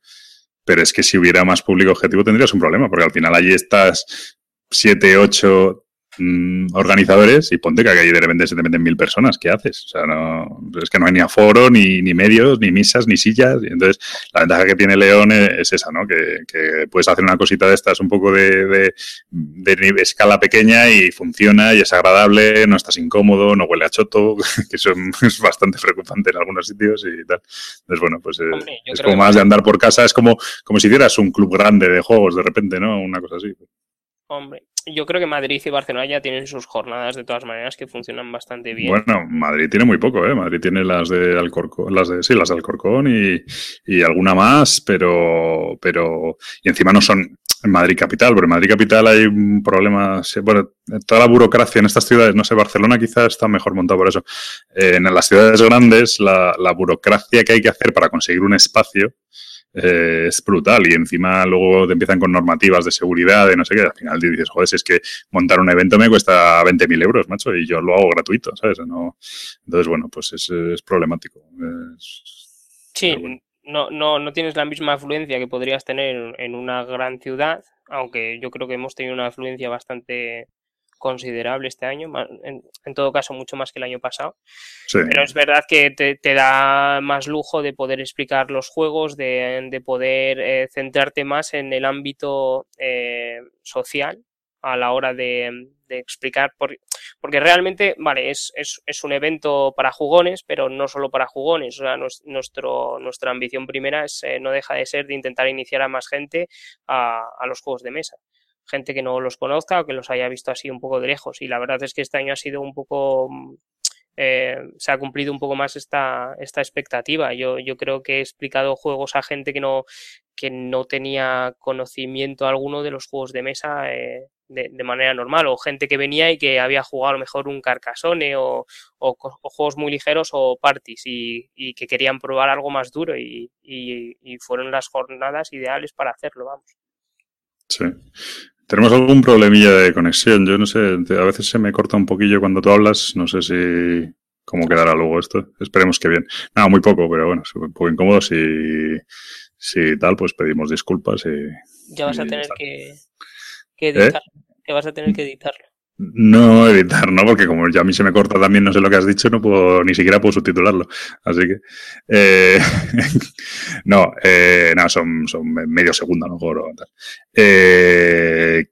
pero es que si hubiera más público objetivo tendrías un problema, porque al final allí estás 7, 8, Mm, organizadores y ponte que aquí de repente se te meten mil personas, ¿qué haces? O sea, no, es que no hay ni aforo, ni, ni medios, ni misas, ni sillas. Y entonces, la ventaja que tiene León e-, es, esa, ¿no? Que, puedes hacer una cosita de estas un poco de, de, escala pequeña y funciona y es agradable, no estás incómodo, no huele a choto, [LAUGHS] que eso es bastante preocupante en algunos sitios y tal. Entonces, bueno, pues eh, es, como más de andar por casa, es como, como si hicieras un club grande de juegos de repente, ¿no? Una cosa así. Hombre, yo creo que Madrid y Barcelona ya tienen sus jornadas de todas maneras que funcionan bastante bien. Bueno, Madrid tiene muy poco, ¿eh? Madrid tiene las de Alcorcón, las de, sí, las de Alcorcón y, y alguna más, pero, pero, y encima no son Madrid capital, porque en Madrid capital hay un problema, bueno, toda la burocracia en estas ciudades, no sé, Barcelona quizás está mejor montado por eso. en las ciudades grandes, la, la burocracia que hay que hacer para conseguir un espacio, eh, es brutal. Y encima luego te empiezan con normativas de seguridad, de no sé qué. Al final dices, joder, es que montar un evento me cuesta 20.000 euros, macho, y yo lo hago gratuito, ¿sabes? No, entonces, bueno, pues es, es problemático. sí, no, no, no tienes la misma afluencia que podrías tener en una gran ciudad, aunque yo creo que hemos tenido una afluencia bastante considerable este año, en, todo caso mucho más que el año pasado. Pero es verdad que te, da más lujo de poder explicar los juegos, de, poder eh, centrarte más en el ámbito eh, social a la hora de, explicar, porque realmente, vale, es, es, un evento para jugones, pero no solo para jugones. O sea, nuestro, nuestra ambición primera es, eh, no deja de ser de intentar iniciar a más gente a, a los juegos de mesa gente que no los conozca o que los haya visto así un poco de lejos. Y la verdad es que este año ha sido un poco, mm, eh, se ha cumplido un poco más esta, esta expectativa. Yo, yo creo que he explicado juegos a gente que no, que no tenía conocimiento alguno de los juegos de mesa eh, de, manera normal, o gente que venía y que había jugado a lo mejor un Carcassonne o, o, juegos muy ligeros o parties y, y, que querían probar algo más duro y, y fueron las jornadas ideales para hacerlo, vamos. Sí. Tenemos algún problemilla de conexión. Yo no sé, a veces se me corta un poquillo cuando tú hablas. No sé si cómo quedará luego esto. Esperemos que bien. Nada, muy poco, pero bueno, un poco incómodo. Si, si tal, pues pedimos disculpas. Y, ya vas a tener que, que editarlo. Que vas a tener que editarlo. No editar, ¿no? Porque como ya a mí se me corta también, no sé lo que has dicho, no puedo, ni siquiera puedo subtitularlo. Así que, eh, [LAUGHS] no, eh, nada, son, son medio segundo a lo mejor. Eh,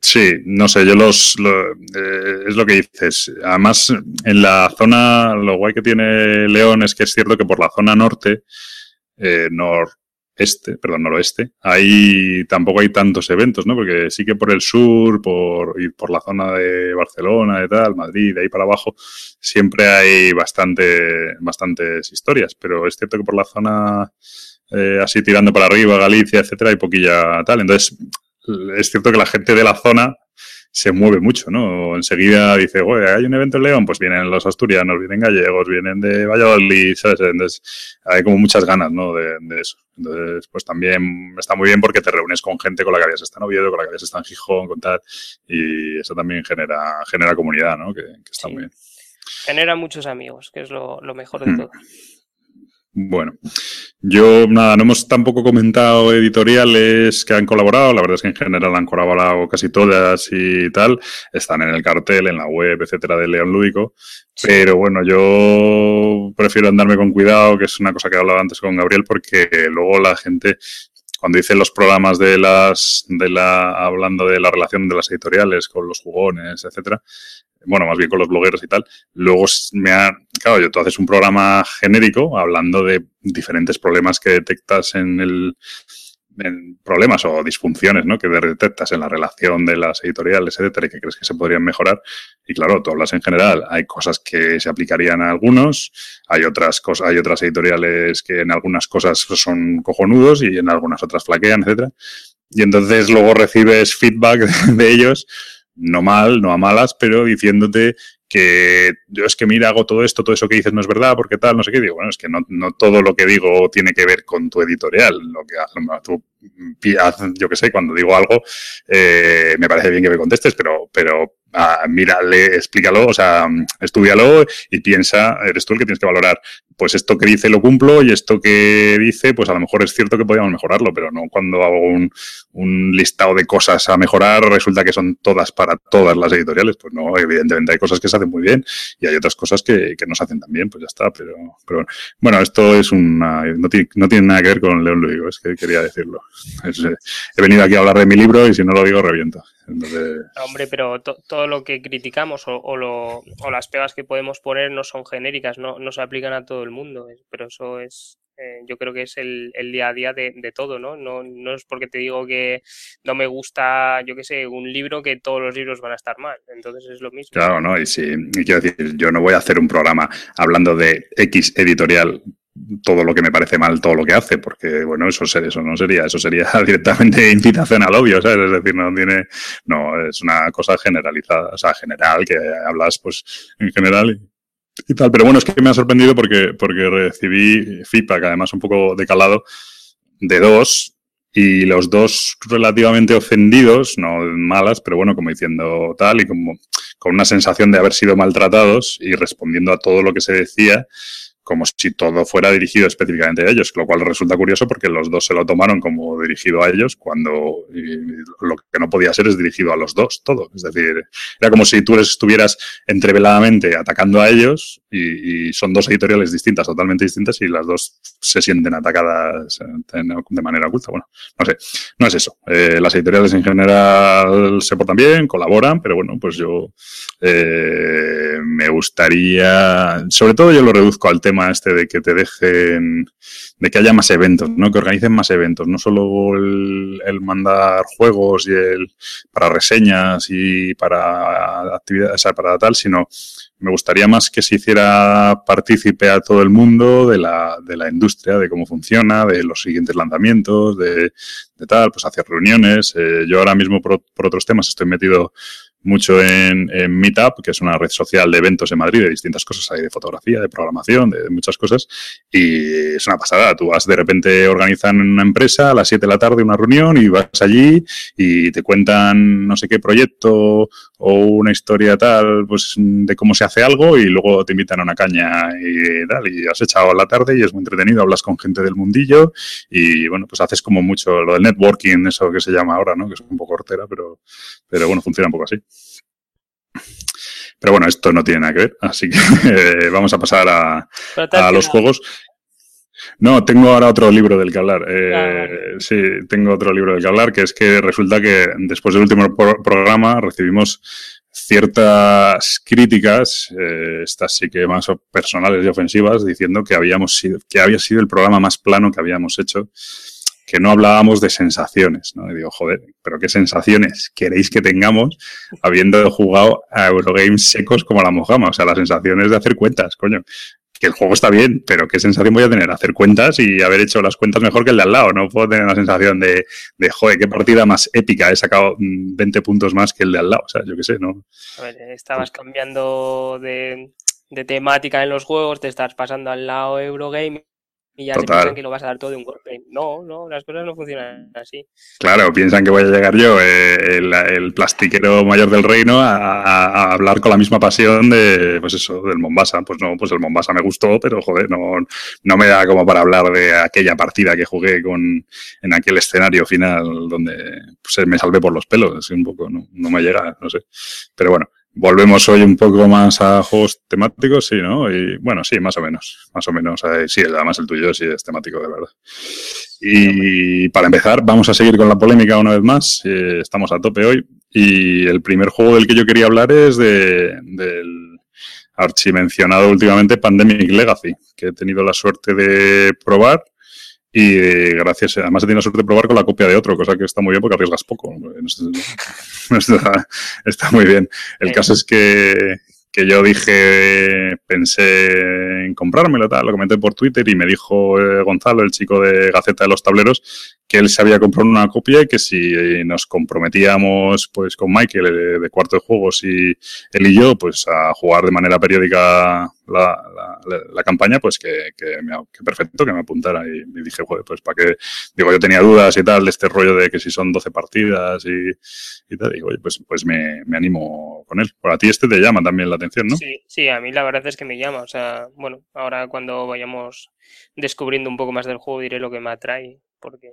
sí, no sé, yo los, eh, es lo que dices. Además, en la zona, lo guay que tiene León es que es cierto que por la zona norte, eh, este, perdón, noroeste, ahí tampoco hay tantos eventos, ¿no? Porque sí que por el sur, por, y por la zona de Barcelona y tal, Madrid, de ahí para abajo, siempre hay bastante, bastantes historias, pero es cierto que por la zona eh, así tirando para arriba, Galicia, etcétera, hay poquilla tal. Entonces, es cierto que la gente de la zona se mueve mucho, ¿no? Enseguida dice, oye, hay un evento en León, pues vienen los asturianos, vienen gallegos, vienen de Valladolid, ¿sabes? Entonces, hay como muchas ganas, ¿no? De, eso. Entonces, pues también está muy bien porque te reúnes con gente con la que habías estado en Oviedo, con la que habías estado en Gijón, con tal, y eso también genera, genera comunidad, ¿no? Que, está muy bien. Genera muchos amigos, que es lo, mejor de mm. todo. Bueno, yo nada, no hemos tampoco comentado editoriales que han colaborado, la verdad es que en general han colaborado casi todas y tal, están en el cartel, en la web, etcétera, de León Lúdico, pero bueno, yo prefiero andarme con cuidado, que es una cosa que hablaba antes con Gabriel, porque luego la gente cuando hice los programas de las, de la, hablando de la relación de las editoriales con los jugones, etcétera, bueno, más bien con los blogueros y tal, luego me ha, claro, yo tú haces un programa genérico hablando de diferentes problemas que detectas en el, en problemas o disfunciones ¿no? que detectas en la relación de las editoriales, etcétera, y que crees que se podrían mejorar. Y claro, tú hablas en general, hay cosas que se aplicarían a algunos, hay otras cosas, hay otras editoriales que en algunas cosas son cojonudos y en algunas otras flaquean, etcétera. Y entonces luego recibes feedback [LAUGHS] de ellos, no mal, no a malas, pero diciéndote que yo es que mira, hago todo esto, todo eso que dices no es verdad, porque tal, no sé qué. Digo, bueno, es que no, no todo lo que digo tiene que ver con tu editorial. Lo que tú, yo que sé, cuando digo algo, eh, me parece bien que me contestes, pero, pero ah, mírale, explícalo, o sea, estudialo y piensa, eres tú el que tienes que valorar pues esto que dice lo cumplo y esto que dice, pues a lo mejor es cierto que podríamos mejorarlo, pero no cuando hago un, un, listado de cosas a mejorar resulta que son todas para todas las editoriales. Pues no, evidentemente hay cosas que se hacen muy bien y hay otras cosas que, que no se hacen tan bien, pues ya está. Pero, pero bueno, esto es una, no tiene, no tiene nada que ver con León Luigo, es que quería decirlo. He venido aquí a hablar de mi libro y si no lo digo reviento. Hombre, pero todo lo que criticamos o, lo, o, las pegas que podemos poner no son genéricas, no, no se aplican a todo el mundo, pero eso es, eh, yo creo que es el, día a día de, todo, ¿no? ¿no? No es porque te digo que no me gusta, yo qué sé, un libro que todos los libros van a estar mal, entonces es lo mismo. Claro, ¿no? Y sí, quiero decir, yo no voy a hacer un programa hablando de X editorial todo lo que me parece mal, todo lo que hace, porque bueno, eso, eso no sería, eso sería [LAUGHS] directamente invitación al obvio, ¿sabes? Es decir, no tiene, no, es una cosa generalizada, o sea, general, que hablas pues en general y, tal. Pero bueno, es que me ha sorprendido porque, porque recibí feedback, además un poco decalado, de dos, y los dos relativamente ofendidos, no malas, pero bueno, como diciendo tal, y como con una sensación de haber sido maltratados y respondiendo a todo lo que se decía, como si todo fuera dirigido específicamente a ellos, lo cual resulta curioso porque los dos se lo tomaron como dirigido a ellos cuando lo que no podía ser es dirigido a los dos, todo. Es decir, era como si tú estuvieras entreveladamente atacando a ellos y, son dos editoriales distintas, totalmente distintas, y las dos se sienten atacadas de manera oculta. Bueno, no sé, no es eso. Eh, las editoriales en general se portan bien, colaboran, pero bueno, pues yo eh, me gustaría, sobre todo yo lo reduzco al tema este de que te dejen, de que haya más eventos, ¿no? Que organicen más eventos, no solo el, mandar juegos y el para reseñas y para actividades, para tal, sino me gustaría más que se hiciera partícipe a todo el mundo de la, de la industria, de cómo funciona, de los siguientes lanzamientos, de, de tal, pues hacer reuniones. Eh, yo ahora mismo por, por otros temas estoy metido mucho en, Meetup, que es una red social de eventos en Madrid, de distintas cosas, hay de fotografía, de programación, de, muchas cosas, y es una pasada. Tú vas, de repente organizan una empresa a las 7 de la tarde una reunión y vas allí y te cuentan no sé qué proyecto o una historia tal, pues de cómo se hace algo y luego te invitan a una caña y tal, y has echado la tarde y es muy entretenido, hablas con gente del mundillo y bueno, pues haces como mucho lo del networking, eso que se llama ahora, ¿no? Que es un poco hortera, pero, pero bueno, funciona un poco así. Pero bueno, esto no tiene nada que ver, así que [LAUGHS] eh, vamos a pasar a, a los juegos. No, tengo ahora otro libro del que hablar. Eh, sí, tengo otro libro del que hablar, que es que resulta que después del último programa recibimos ciertas críticas, eh, estas sí que más personales y ofensivas, diciendo que habíamos sido, que había sido el programa más plano que habíamos hecho que no hablábamos de sensaciones, ¿no? Y digo, joder, pero qué sensaciones queréis que tengamos habiendo jugado a Eurogames secos como la mojama, o sea, las sensaciones de hacer cuentas, coño. Que el juego está bien, pero qué sensación voy a tener hacer cuentas y haber hecho las cuentas mejor que el de al lado. No puedo tener la sensación de, de joder, qué partida más épica, he sacado 20 mm, puntos más que el de al lado. O sea, yo qué sé, ¿no? A ver, estabas cambiando de, de temática en los juegos, te estás pasando al lado Eurogame y ya se piensan que lo vas a dar todo de un golpe. No, no, las cosas no funcionan así. Claro, piensan que voy a llegar yo, eh, el, plastiquero mayor del reino, a, hablar con la misma pasión de, pues eso, del Mombasa. Pues no, pues el Mombasa me gustó, pero joder, no, no me da como para hablar de aquella partida que jugué con, en aquel escenario final donde pues, me salvé por los pelos. Un poco, no, no me llega, no sé. Pero bueno, Volvemos hoy un poco más a juegos temáticos, sí, ¿no? Y bueno, sí, más o menos, más o menos. Eh, sí, además el tuyo sí es temático, de verdad. Y para empezar, vamos a seguir con la polémica una vez más. Eh, estamos a tope hoy. Y el primer juego del que yo quería hablar es de, del archimencionado últimamente Pandemic Legacy, que he tenido la suerte de probar y gracias, además he tenido la suerte de probar con la copia de otro, cosa que está muy bien porque arriesgas poco. [LAUGHS] Está, está muy bien. El caso es que, que yo dije, pensé en comprármelo, tal, lo comenté por Twitter y me dijo eh, Gonzalo, el chico de Gaceta de los Tableros, que él se había comprado una copia y que si nos comprometíamos pues con Michael eh, de, cuarto de juegos y él y yo pues a jugar de manera periódica la, la, campaña, pues que, que, me, perfecto, que me apuntara. Y, dije, joder, pues para qué, digo, yo tenía dudas y tal de este rollo de que si son 12 partidas y, y tal, digo, pues, pues me, me animo con él. Por a ti este te llama también la atención, ¿no? Sí, sí, a mí la verdad es que me llama, o sea, bueno, ahora cuando vayamos descubriendo un poco más del juego diré lo que me atrae, porque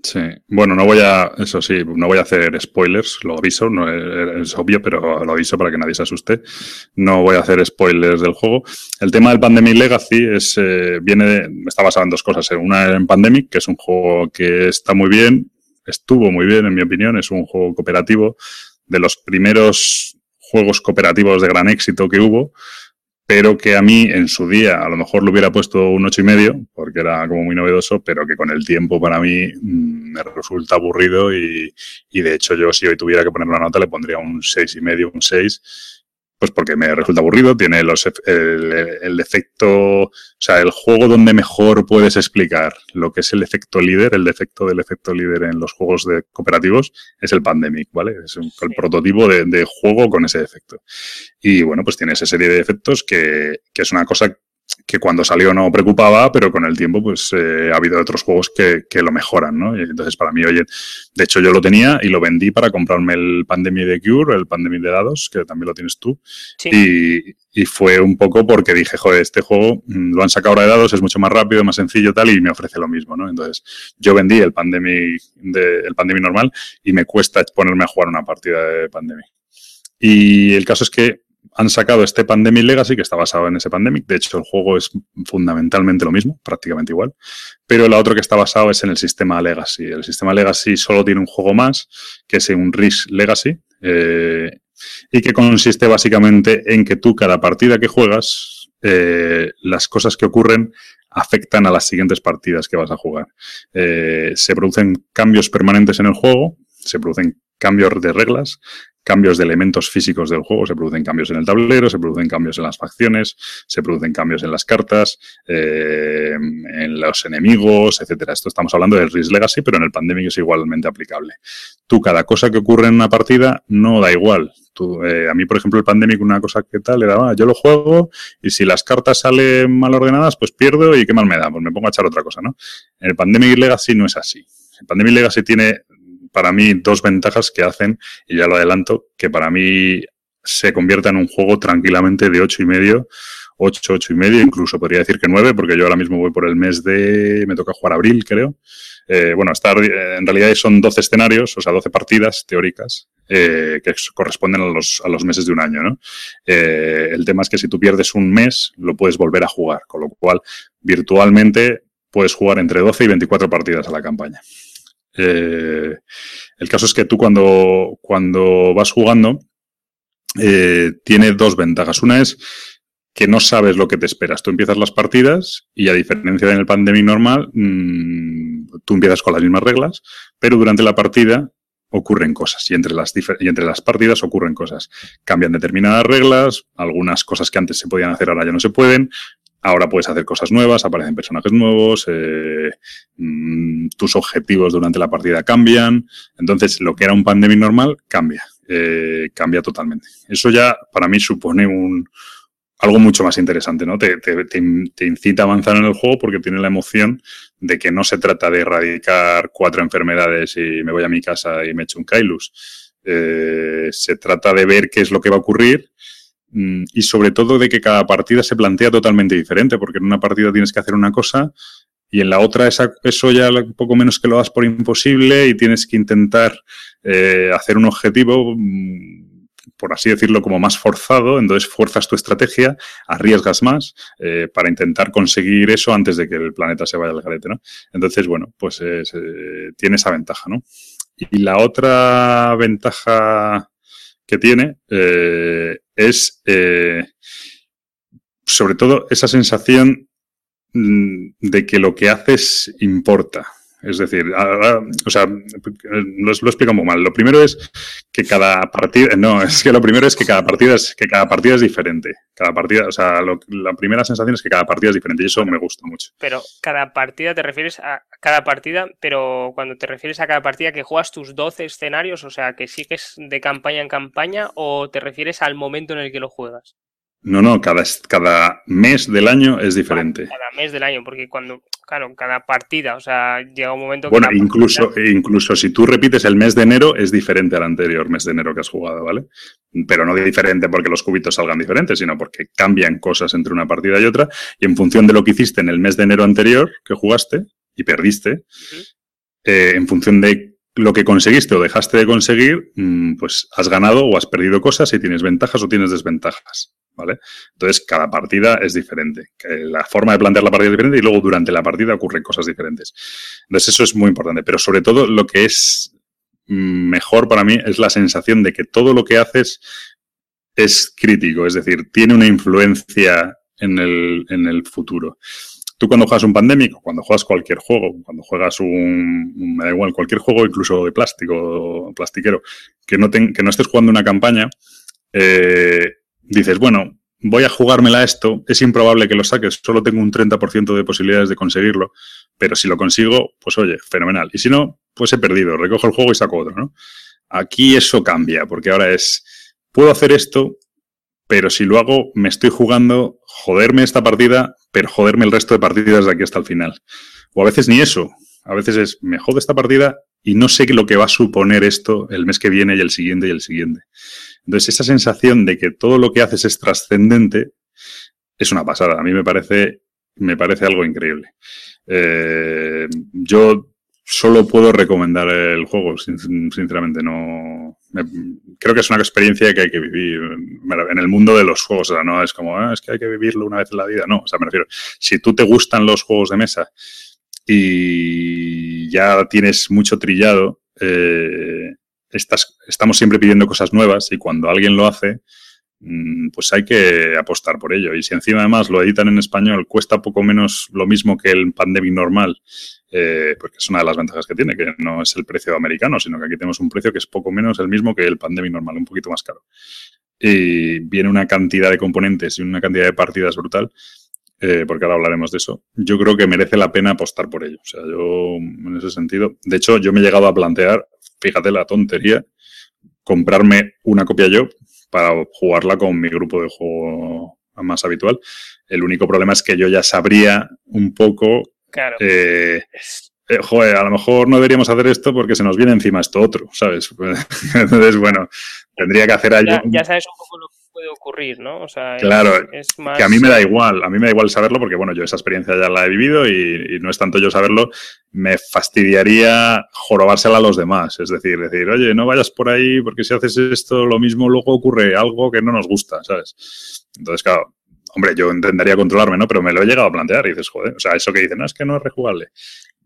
Sí, bueno, no voy a, eso sí, no voy a hacer spoilers, lo aviso, no es, obvio, pero lo aviso para que nadie se asuste. No voy a hacer spoilers del juego. El tema del Pandemic Legacy es, eh, viene, está basado en dos cosas. Una en Pandemic, que es un juego que está muy bien, estuvo muy bien, en mi opinión, es un juego cooperativo, de los primeros juegos cooperativos de gran éxito que hubo pero que a mí en su día a lo mejor le hubiera puesto un ocho y medio, porque era como muy novedoso, pero que con el tiempo para mí mm, me resulta aburrido y, y, de hecho yo si hoy tuviera que poner una nota le pondría un seis y medio, un seis, pues porque me resulta aburrido, tiene los, el, el, efecto, o sea, el juego donde mejor puedes explicar lo que es el efecto líder, el defecto del efecto líder en los juegos de cooperativos es el Pandemic, ¿vale? Es el prototipo de, de, juego con ese efecto. Y bueno, pues tiene esa serie de efectos que, que es una cosa que cuando salió no preocupaba, pero con el tiempo pues eh, ha habido otros juegos que, que, lo mejoran, ¿no? Y entonces para mí, oye, de hecho yo lo tenía y lo vendí para comprarme el Pandemic de Cure, el Pandemic de dados, que también lo tienes tú. Y, y, fue un poco porque dije, joder, este juego mm, lo han sacado ahora de dados, es mucho más rápido, más sencillo tal, y me ofrece lo mismo, ¿no? Entonces yo vendí el Pandemic, de, el Pandemic normal y me cuesta ponerme a jugar una partida de Pandemic. Y el caso es que han sacado este Pandemic Legacy que está basado en ese Pandemic. De hecho, el juego es fundamentalmente lo mismo, prácticamente igual. Pero el otro que está basado es en el sistema Legacy. El sistema Legacy solo tiene un juego más, que es un Risk Legacy, eh, y que consiste básicamente en que tú cada partida que juegas, eh, las cosas que ocurren afectan a las siguientes partidas que vas a jugar. Eh, se producen cambios permanentes en el juego, se producen cambios de reglas, cambios de elementos físicos del juego, se producen cambios en el tablero, se producen cambios en las facciones, se producen cambios en las cartas, eh, en los enemigos, etcétera. Esto estamos hablando del Risk Legacy, pero en el Pandemic es igualmente aplicable. Tú, cada cosa que ocurre en una partida no da igual. Tú, eh, a mí, por ejemplo, el Pandemic, una cosa que tal era, ah, yo lo juego y si las cartas salen mal ordenadas, pues pierdo y qué mal me da, pues me pongo a echar otra cosa, ¿no? En el Pandemic Legacy no es así. El Pandemic Legacy tiene para mí dos ventajas que hacen, y ya lo adelanto, que para mí se convierta en un juego tranquilamente de ocho y medio, ocho, ocho y medio, incluso podría decir que nueve, porque yo ahora mismo voy por el mes de, me toca jugar abril, creo. Eh, bueno, estar, en realidad son 12 escenarios, o sea, 12 partidas teóricas eh, que corresponden a los, a los meses de un año, ¿no? Eh, el tema es que si tú pierdes un mes, lo puedes volver a jugar, con lo cual virtualmente puedes jugar entre 12 y 24 partidas a la campaña. Eh, el caso es que tú cuando, cuando vas jugando, eh, tiene dos ventajas. Una es que no sabes lo que te esperas. Tú empiezas las partidas y a diferencia de en el pandemic normal, mmm, tú empiezas con las mismas reglas, pero durante la partida ocurren cosas y entre las y entre las partidas ocurren cosas. Cambian determinadas reglas, algunas cosas que antes se podían hacer ahora ya no se pueden, Ahora puedes hacer cosas nuevas, aparecen personajes nuevos, eh, mm, tus objetivos durante la partida cambian. Entonces, lo que era un pandemic normal cambia, eh, cambia totalmente. Eso ya para mí supone un, algo mucho más interesante, ¿no? Te, incita a avanzar en el juego porque tiene la emoción de que no se trata de erradicar cuatro enfermedades y me voy a mi casa y me echo un Kailus. Eh, se trata de ver qué es lo que va a ocurrir y sobre todo de que cada partida se plantea totalmente diferente, porque en una partida tienes que hacer una cosa y en la otra eso ya poco menos que lo das por imposible y tienes que intentar eh, hacer un objetivo mm, por así decirlo, como más forzado, entonces fuerzas tu estrategia, arriesgas más eh, para intentar conseguir eso antes de que el planeta se vaya al garete, ¿no? Entonces, bueno, pues eh, tiene esa ventaja, ¿no? Y la otra ventaja que tiene eh, es, sobre todo, esa sensación mm, de que lo que haces importa. Es decir, o sea, lo, explico muy mal. Lo primero es que cada partida, no, [LAUGHS] es que lo primero es que cada partida es que cada partida es diferente. Cada partida, o sea, la primera sensación es que cada partida es diferente y eso me gusta mucho. Pero cada partida te refieres a cada partida, pero cuando te refieres a cada partida que juegas tus 12 escenarios, o sea, que sigues de campaña en campaña o te refieres al momento en el que lo juegas. No, no, cada, cada mes del año es diferente. Cada mes del año, porque cuando, claro, cada partida, o sea, llega un momento que. Bueno, incluso, incluso si tú repites el mes de enero, es diferente al anterior mes de enero que has jugado, ¿vale? Pero no diferente porque los cubitos salgan diferentes, sino porque cambian cosas entre una partida y otra, y en función de lo que hiciste en el mes de enero anterior que jugaste y perdiste, eh, en función de lo que conseguiste o dejaste de conseguir, mm, pues has ganado o has perdido cosas y tienes ventajas o tienes desventajas. ¿Vale? Entonces, cada partida es diferente. La forma de plantear la partida es diferente y luego durante la partida ocurren cosas diferentes. Entonces, eso es muy importante. Pero sobre todo, lo que es mejor para mí es la sensación de que todo lo que haces es crítico, es decir, tiene una influencia en el, en el futuro. Tú cuando juegas un pandémico, cuando juegas cualquier juego, cuando juegas un, me da igual, cualquier juego incluso de plástico, plastiquero, que no, que no estés jugando una campaña, eh, dices, bueno, voy a jugármela esto, es improbable que lo saques, solo tengo un 30% de posibilidades de conseguirlo, pero si lo consigo, pues oye, fenomenal. Y si no, pues he perdido, recojo el juego y saco otro, ¿no? Aquí eso cambia, porque ahora es, puedo hacer esto, pero si lo hago, me estoy jugando joderme esta partida, pero joderme el resto de partidas de aquí hasta el final. O a veces ni eso, a veces es, me jode esta partida y no sé lo que va a suponer esto el mes que viene y el siguiente y el siguiente. Entonces, esa sensación de que todo lo que haces es trascendente es una pasada. A mí me parece, me parece algo increíble. Eh, yo solo puedo recomendar el juego, sinceramente. No, creo que es una experiencia que hay que vivir en el mundo de los juegos. O sea, no es como, ah, es que hay que vivirlo una vez en la vida. No, o sea, me refiero, si tú te gustan los juegos de mesa y ya tienes mucho trillado, eh, estamos siempre pidiendo cosas nuevas y cuando alguien lo hace, mm, pues hay que apostar por ello. Y si encima además lo editan en español, cuesta poco menos lo mismo que el Pandemic normal, eh, porque es una de las ventajas que tiene, que no es el precio americano, sino que aquí tenemos un precio que es poco menos el mismo que el Pandemic normal, un poquito más caro. Y viene una cantidad de componentes y una cantidad de partidas brutal, eh, porque ahora hablaremos de eso. Yo creo que merece la pena apostar por ello. O sea, yo en ese sentido, de hecho, yo me he llegado a plantear fíjate la tontería, comprarme una copia yo para jugarla con mi grupo de juego más habitual. El único problema es que yo ya sabría un poco. Claro. Eh, eh, joder, a lo mejor no deberíamos hacer esto porque se nos viene encima esto otro, ¿sabes? [LAUGHS] Entonces, bueno, tendría que hacer algo. Ya, sabes un poco lo puede ocurrir, ¿no? O sea, claro, es, más... que a mí me da igual, a mí me da igual saberlo porque, bueno, yo esa experiencia ya la he vivido y, no es tanto yo saberlo, me fastidiaría jorobársela a los demás, es decir, decir, oye, no vayas por ahí porque si haces esto, lo mismo luego ocurre algo que no nos gusta, ¿sabes? Entonces, claro, hombre, yo intentaría controlarme, ¿no? Pero me lo he llegado a plantear y dices, joder, o sea, eso que dicen, no, es que no es rejugable.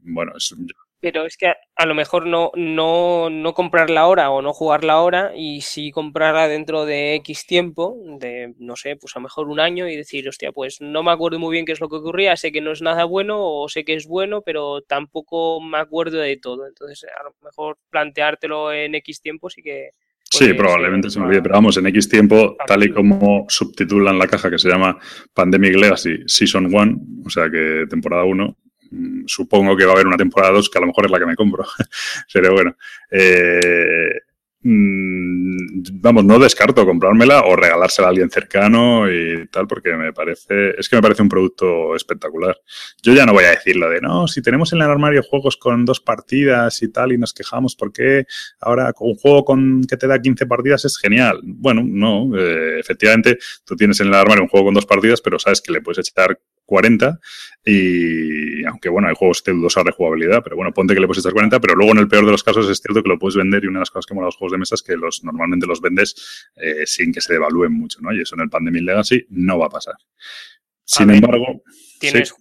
Bueno, es, pero es que a, lo mejor no, no, no comprarla ahora o no jugarla ahora y sí comprarla dentro de X tiempo, de no sé, pues a lo mejor un año y decir, hostia, pues no me acuerdo muy bien qué es lo que ocurría, sé que no es nada bueno o sé que es bueno, pero tampoco me acuerdo de todo. Entonces, a lo mejor planteártelo en X tiempo sí que... Sí, probablemente se me olvide, pero vamos, en X tiempo, tal y como subtitulan la caja que se llama Pandemic Legacy Season 1, o sea que temporada 1, Mm, supongo que va a haber una temporada 2 que a lo mejor es la que me compro. [LAUGHS] Pero bueno, eh, Mm, vamos, no descarto comprármela o regalársela a alguien cercano y tal, porque me parece, es que me parece un producto espectacular. Yo ya no voy a decir lo de, no, si tenemos en el armario juegos con dos partidas y tal y nos quejamos porque ahora un juego con que te da 15 partidas es genial. Bueno, no, eh, efectivamente, tú tienes en el armario un juego con dos partidas, pero sabes que le puedes echar 40 y aunque bueno, hay juegos de dudosa rejugabilidad, pero bueno, ponte que le puedes echar 40, pero luego en el peor de los casos es cierto que lo puedes vender y una de las cosas que mola los juegos de mesa es que los normalmente los vendes eh, sin que se devalúen mucho, ¿no? Y eso en el Pandemic Legacy no va a pasar. Sin embargo, tienes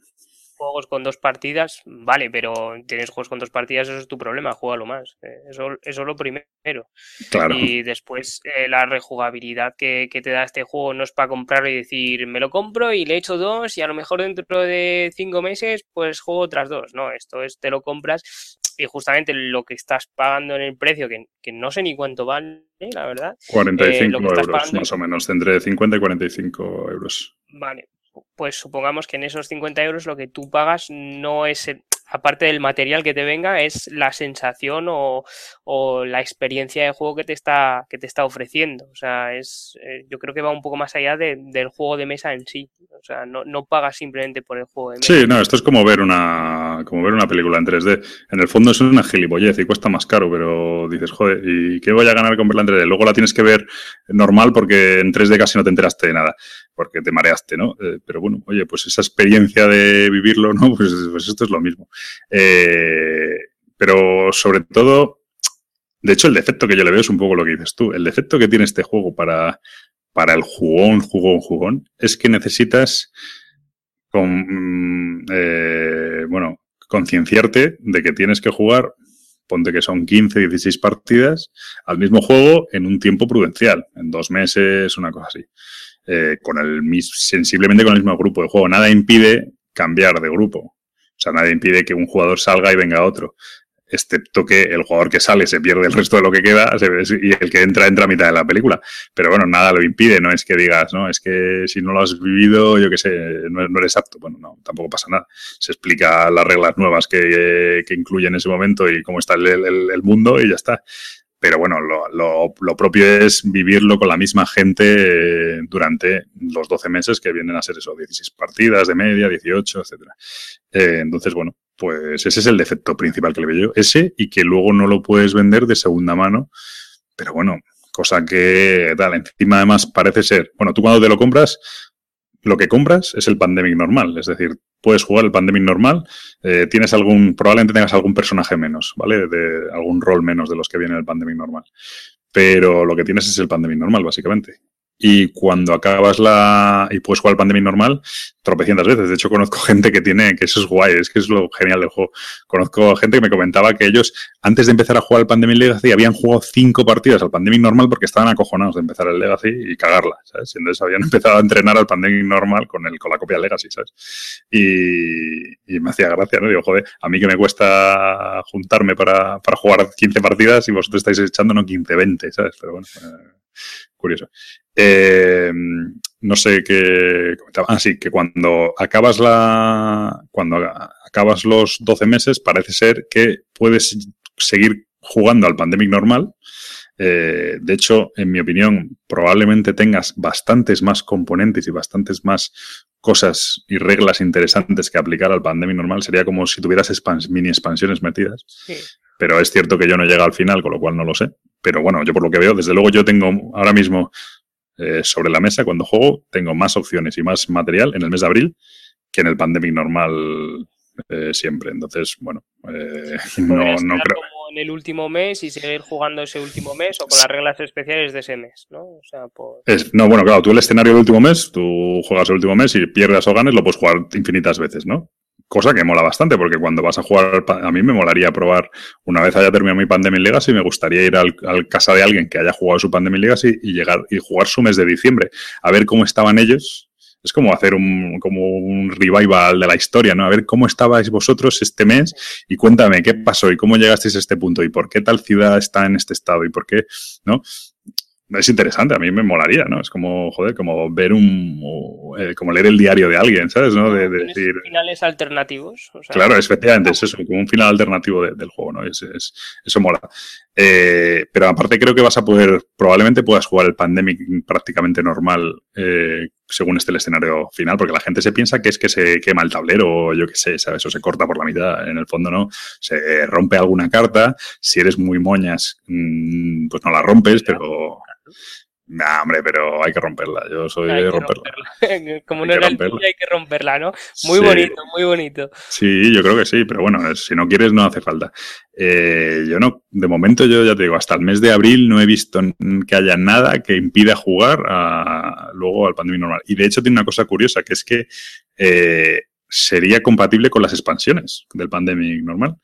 juegos con dos partidas, vale, pero tienes juegos con dos partidas, eso es tu problema, lo más. Eh, eso, eso es lo primero. Claro. Y después eh, la rejugabilidad que, te da este juego no es para comprarlo y decir, me lo compro y le echo dos y a lo mejor dentro de cinco meses pues juego otras dos. No, esto es, te lo compras y justamente lo que estás pagando en el precio, que, no sé ni cuánto vale, la verdad. 45 eh, euros, más o menos, entre 50 y 45 euros. Vale, pues supongamos que en esos 50 euros lo que tú pagas no es, aparte del material que te venga, es la sensación o, la experiencia de juego que te está, que te está ofreciendo. O sea, es, eh, yo creo que va un poco más allá del juego de mesa en sí. O sea, no, no pagas simplemente por el juego de mesa. Sí, no, esto es como ver una, como ver una película en 3D. En el fondo es una gilipollez y cuesta más caro, pero dices, joder, ¿y qué voy a ganar con verla en 3D? Luego la tienes que ver normal porque en 3D casi no te enteraste de nada porque te mareaste, ¿no? Eh, pero bueno, oye, pues esa experiencia de vivirlo, ¿no? [LAUGHS] Pues, pues esto es lo mismo. Eh, pero sobre todo, de hecho, el defecto que yo le veo es un poco lo que dices tú. El defecto que tiene este juego para, para el jugón, jugón, jugón, es que necesitas con, mm, eh, bueno, concienciarte de que tienes que jugar, ponte que son 15, 16 partidas al mismo juego en un tiempo prudencial, en dos meses, una cosa así. Eh, con el sensiblemente con el mismo grupo de juego. Nada impide cambiar de grupo. O sea, nada impide que un jugador salga y venga otro. Excepto que el jugador que sale se pierde el resto de lo que queda y el que entra entra a mitad de la película. Pero bueno, nada lo impide. No es que digas, no, es que si no lo has vivido, yo qué sé, no, eres apto. Bueno, no, tampoco pasa nada. Se explica las reglas nuevas que, que incluye en ese momento y cómo está el, el mundo y ya está. Pero bueno, lo, lo, propio es vivirlo con la misma gente eh, durante los 12 meses que vienen a ser eso, 16 partidas de media, 18, etcétera. Eh, entonces, bueno, pues ese es el defecto principal que le veo yo. Ese y que luego no lo puedes vender de segunda mano. Pero bueno, cosa que tal, encima además parece ser, bueno, tú cuando te lo compras, lo que compras es el Pandemic normal, es decir, puedes jugar el Pandemic normal, eh, tienes algún, probablemente tengas algún personaje menos, ¿vale? De algún rol menos de los que viene en el Pandemic normal. Pero lo que tienes es el Pandemic normal, básicamente y cuando acabas la y puedes jugar al Pandemic normal tropecientas veces. De hecho, conozco [LAUGHS] gente que tiene, que eso es guay, es que es lo genial del juego. Conozco gente que me comentaba que ellos, antes de empezar a jugar al Pandemic Legacy, habían jugado cinco partidas al Pandemic normal porque estaban acojonados de empezar el Legacy y cagarla, ¿sabes? entonces habían [LAUGHS] empezado a entrenar al Pandemic normal con, el, con la copia Legacy, ¿sabes? Y, me hacía gracia, ¿no? Digo, joder, a mí que me cuesta juntarme para, para jugar 15 partidas y vosotros estáis echando no 15, 20, ¿sabes? Pero bueno. Eh, curioso. Eh, no sé qué Ah, sí, que cuando acabas la. Cuando acabas los 12 meses, parece ser que puedes seguir jugando al Pandemic normal. Eh, de hecho, en mi opinión, probablemente tengas bastantes más componentes y bastantes más cosas y reglas interesantes que aplicar al Pandemic normal. Sería como si tuvieras mini expansiones metidas. Pero es cierto que yo no llega al final, con lo cual no lo sé. Pero bueno, yo por lo que veo, desde luego yo tengo ahora mismo eh, sobre la mesa cuando juego, tengo más opciones y más material en el mes de abril que en el Pandemic normal eh, siempre. Entonces, bueno, eh, no, no creo. Como en el último mes y seguir jugando ese último mes o con las reglas especiales de ese mes, ¿no? O sea, no, bueno, claro, tú el escenario del último mes, tú juegas el último mes y pierdas o ganes, lo puedes jugar infinitas veces, ¿no? Cosa que mola bastante, porque cuando vas a jugar, a mí me molaría probar, una vez haya terminado mi Pandemic Legacy, me gustaría ir al, casa de alguien que haya jugado su Pandemic Legacy y llegar y jugar su mes de diciembre, a ver cómo estaban ellos. Es como hacer un, como un revival de la historia, ¿no? A ver cómo estabais vosotros este mes y cuéntame qué pasó y cómo llegasteis a este punto y por qué tal ciudad está en este estado y por qué, ¿no? Es interesante, a mí me molaría, ¿no? Es como, joder, como ver un, eh, como leer el diario de alguien, ¿sabes? ¿no? De, decir... Finales alternativos. claro, efectivamente, es eso, como un final alternativo del juego, ¿no? Es, eso mola. Eh, pero aparte creo que vas a poder, probablemente puedas jugar el Pandemic prácticamente normal eh, según esté el escenario final, porque la gente se piensa que es que se quema el tablero o yo qué sé, ¿sabes? O se corta por la mitad. En el fondo no, se rompe alguna carta. Si eres muy moñas, mm, pues no la rompes, pero Nah, hombre, pero hay que romperla. Yo soy de romperla. [LAUGHS] Como no era el tuyo, hay que romperla, ¿no? Muy bonito, muy bonito. Sí, yo creo que sí, pero bueno, si no quieres, no hace falta. Eh, yo no, de momento, yo ya te digo, hasta el mes de abril no he visto que haya nada que impida jugar luego al Pandemic normal. Y de hecho, tiene una cosa curiosa, que es que eh, sería compatible con las expansiones del Pandemic normal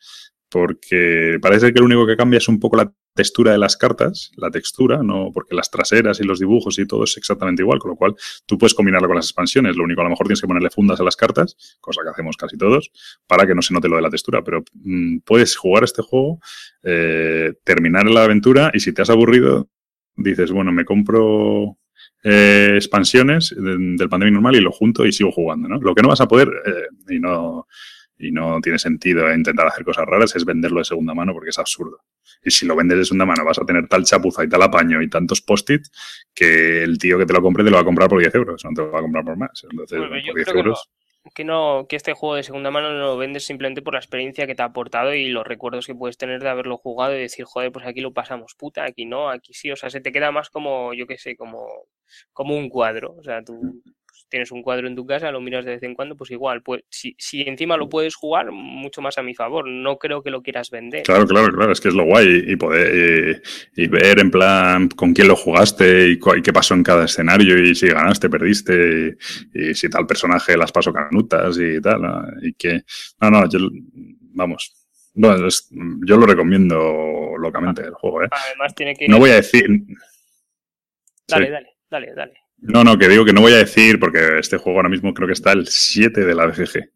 porque parece que lo único que cambia es un poco la textura de las cartas, la textura, no porque las traseras y los dibujos y todo es exactamente igual, con lo cual tú puedes combinarlo con las expansiones. Lo único, a lo mejor tienes que ponerle fundas a las cartas, cosa que hacemos casi todos, para que no se note lo de la textura. Pero mm, puedes jugar este juego, eh, terminar la aventura y si te has aburrido, dices, bueno, me compro eh, expansiones del Pandemic normal y lo junto y sigo jugando, ¿no? Lo que no vas a poder, eh, y no y no tiene sentido intentar hacer cosas raras, es venderlo de segunda mano porque es absurdo. Y si lo vendes de segunda mano vas a tener tal chapuza y tal apaño y tantos post-it que el tío que te lo compre te lo va a comprar por 10 euros, no te lo va a comprar por más. Entonces, por 10 euros... Que no, que este juego de segunda mano no lo vendes simplemente por la experiencia que te ha aportado y los recuerdos que puedes tener de haberlo jugado y decir, joder, pues aquí lo pasamos puta, aquí no, aquí sí, o sea, se te queda más como, yo qué sé, como, como un cuadro, o sea, tú tienes un cuadro en tu casa, lo miras de vez en cuando, pues igual, pues si, si encima lo puedes jugar, mucho más a mi favor. No creo que lo quieras vender. Claro, claro, claro, es que es lo guay y poder y, ver en plan con quién lo jugaste y, qué pasó en cada escenario y si ganaste, perdiste y, si tal personaje las pasó canutas y tal. Y que, no, no, yo, vamos, no, yo lo recomiendo locamente el juego, ¿eh? Además tiene que... No voy a decir... Dale, dale, dale, dale. No, no, que digo que no voy a decir, porque este juego ahora mismo creo que está el 7 de la BGG.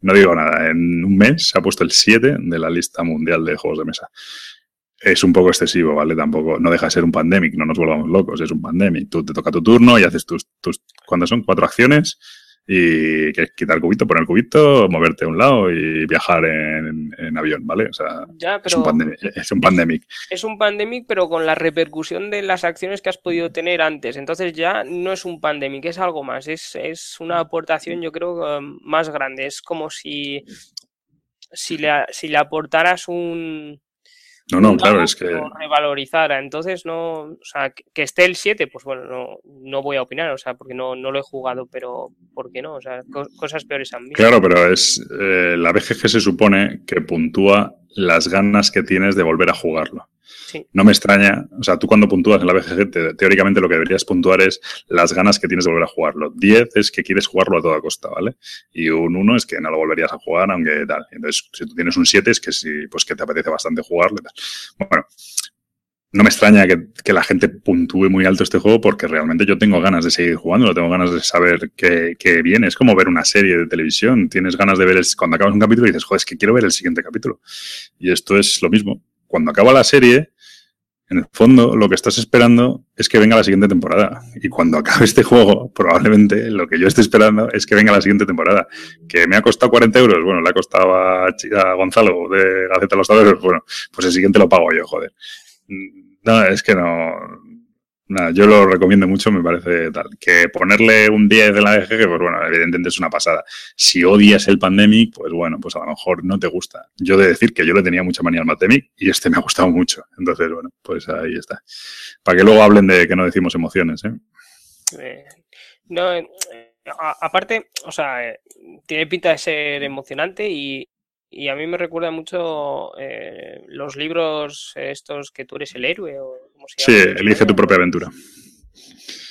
no, digo nada. En un mes se ha puesto el 7 de la lista mundial de juegos de mesa. Es un poco excesivo, ¿vale? Tampoco, no deja de ser un pandemic, no nos volvamos locos, es un pandemic. Tú te toca tu turno y haces tus, tus, cuando son cuatro acciones, y que quitar el cubito, poner el cubito, moverte a un lado y viajar en, avión, ¿vale? O sea, es, un pandemic, es un pandemic. Es un pandemic, pero con la repercusión de las acciones que has podido tener antes. Entonces ya no es un pandemic, es algo más. Es, es una aportación, yo creo, más grande. Es como si, si, le, si le aportaras un, no, no, claro, es que. Revalorizara. Entonces, no. O sea, que esté el 7, pues bueno, no, no voy a opinar, o sea, porque no, no lo he jugado, pero ¿por qué no? O sea, cosas peores han visto. Claro, pero es. Eh, la BGG se supone que puntúa las ganas que tienes de volver a jugarlo. No me extraña, o sea, tú cuando puntúas en la BGG, teóricamente lo que deberías puntuar es las ganas que tienes de volver a jugarlo. 10 es que quieres jugarlo a toda costa, ¿vale? Y un 1 es que no lo volverías a jugar, aunque tal. Entonces, si tú tienes un 7 es que sí, pues que te apetece bastante jugarlo. Bueno, no me extraña que, la gente puntúe muy alto este juego porque realmente yo tengo ganas de seguir jugando, tengo ganas de saber qué, viene. Es como ver una serie de televisión. Tienes ganas de ver, cuando acabas un capítulo y dices, joder, es que quiero ver el siguiente capítulo. Y esto es lo mismo. Cuando acaba la serie, en el fondo, lo que estás esperando es que venga la siguiente temporada. Y cuando acabe este juego, probablemente lo que yo esté esperando es que venga la siguiente temporada. Que me ha costado 40 euros, bueno, le ha costado a, Gonzalo de Gaceta los Tableros, bueno, pues el siguiente lo pago yo, joder. No, es que no, Nada, yo lo recomiendo mucho, me parece tal. Que ponerle un 10 de la EGG, pues bueno, evidentemente es una pasada. Si odias el Pandemic, pues bueno, pues a lo mejor no te gusta. Yo de decir que yo le tenía mucha manía al Pandemic y este me ha gustado mucho. Entonces, bueno, pues ahí está. Para que luego hablen de que no decimos emociones, ¿eh? eh no, eh, aparte, o sea, eh, tiene pinta de ser emocionante y, y a mí me recuerda mucho los libros estos que tú eres el héroe o Sí, elige tu propia aventura.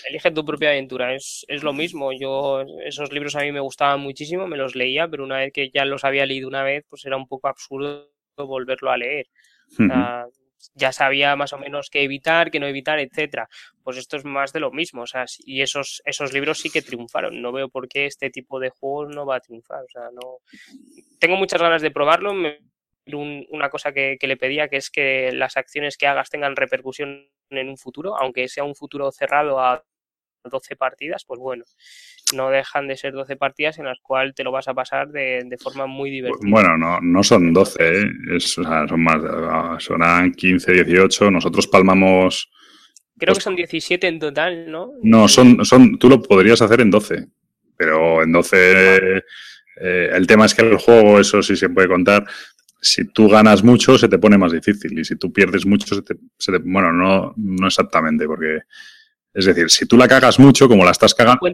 Elige tu propia aventura, es, es, lo mismo. Yo esos libros a mí me gustaban muchísimo, me los leía, pero una vez que ya los había leído una vez, pues era un poco absurdo volverlo a leer. ya sabía más o menos qué evitar, qué no evitar, etcétera. Pues esto es más de lo mismo, o sea, y esos, esos libros sí que triunfaron. No veo por qué este tipo de juegos no va a triunfar. O sea, no. Tengo muchas ganas de probarlo. Una cosa que, le pedía, que es que las acciones que hagas tengan repercusión en un futuro, aunque sea un futuro cerrado a 12 partidas, pues bueno, no dejan de ser 12 partidas en las cuales te lo vas a pasar de, forma muy divertida. Bueno, no, no son 12, ¿eh? es, o sea, son más, son 15, 18, nosotros palmamos... Creo que son 17 en total, ¿no? No, son, son, tú lo podrías hacer en 12, pero en 12... Eh, el tema es que el juego, eso sí se puede contar, si tú ganas mucho se te pone más difícil y si tú pierdes mucho se te, se te bueno, no, no exactamente, porque es decir, si tú la cagas mucho, como la estás cagando. [LAUGHS]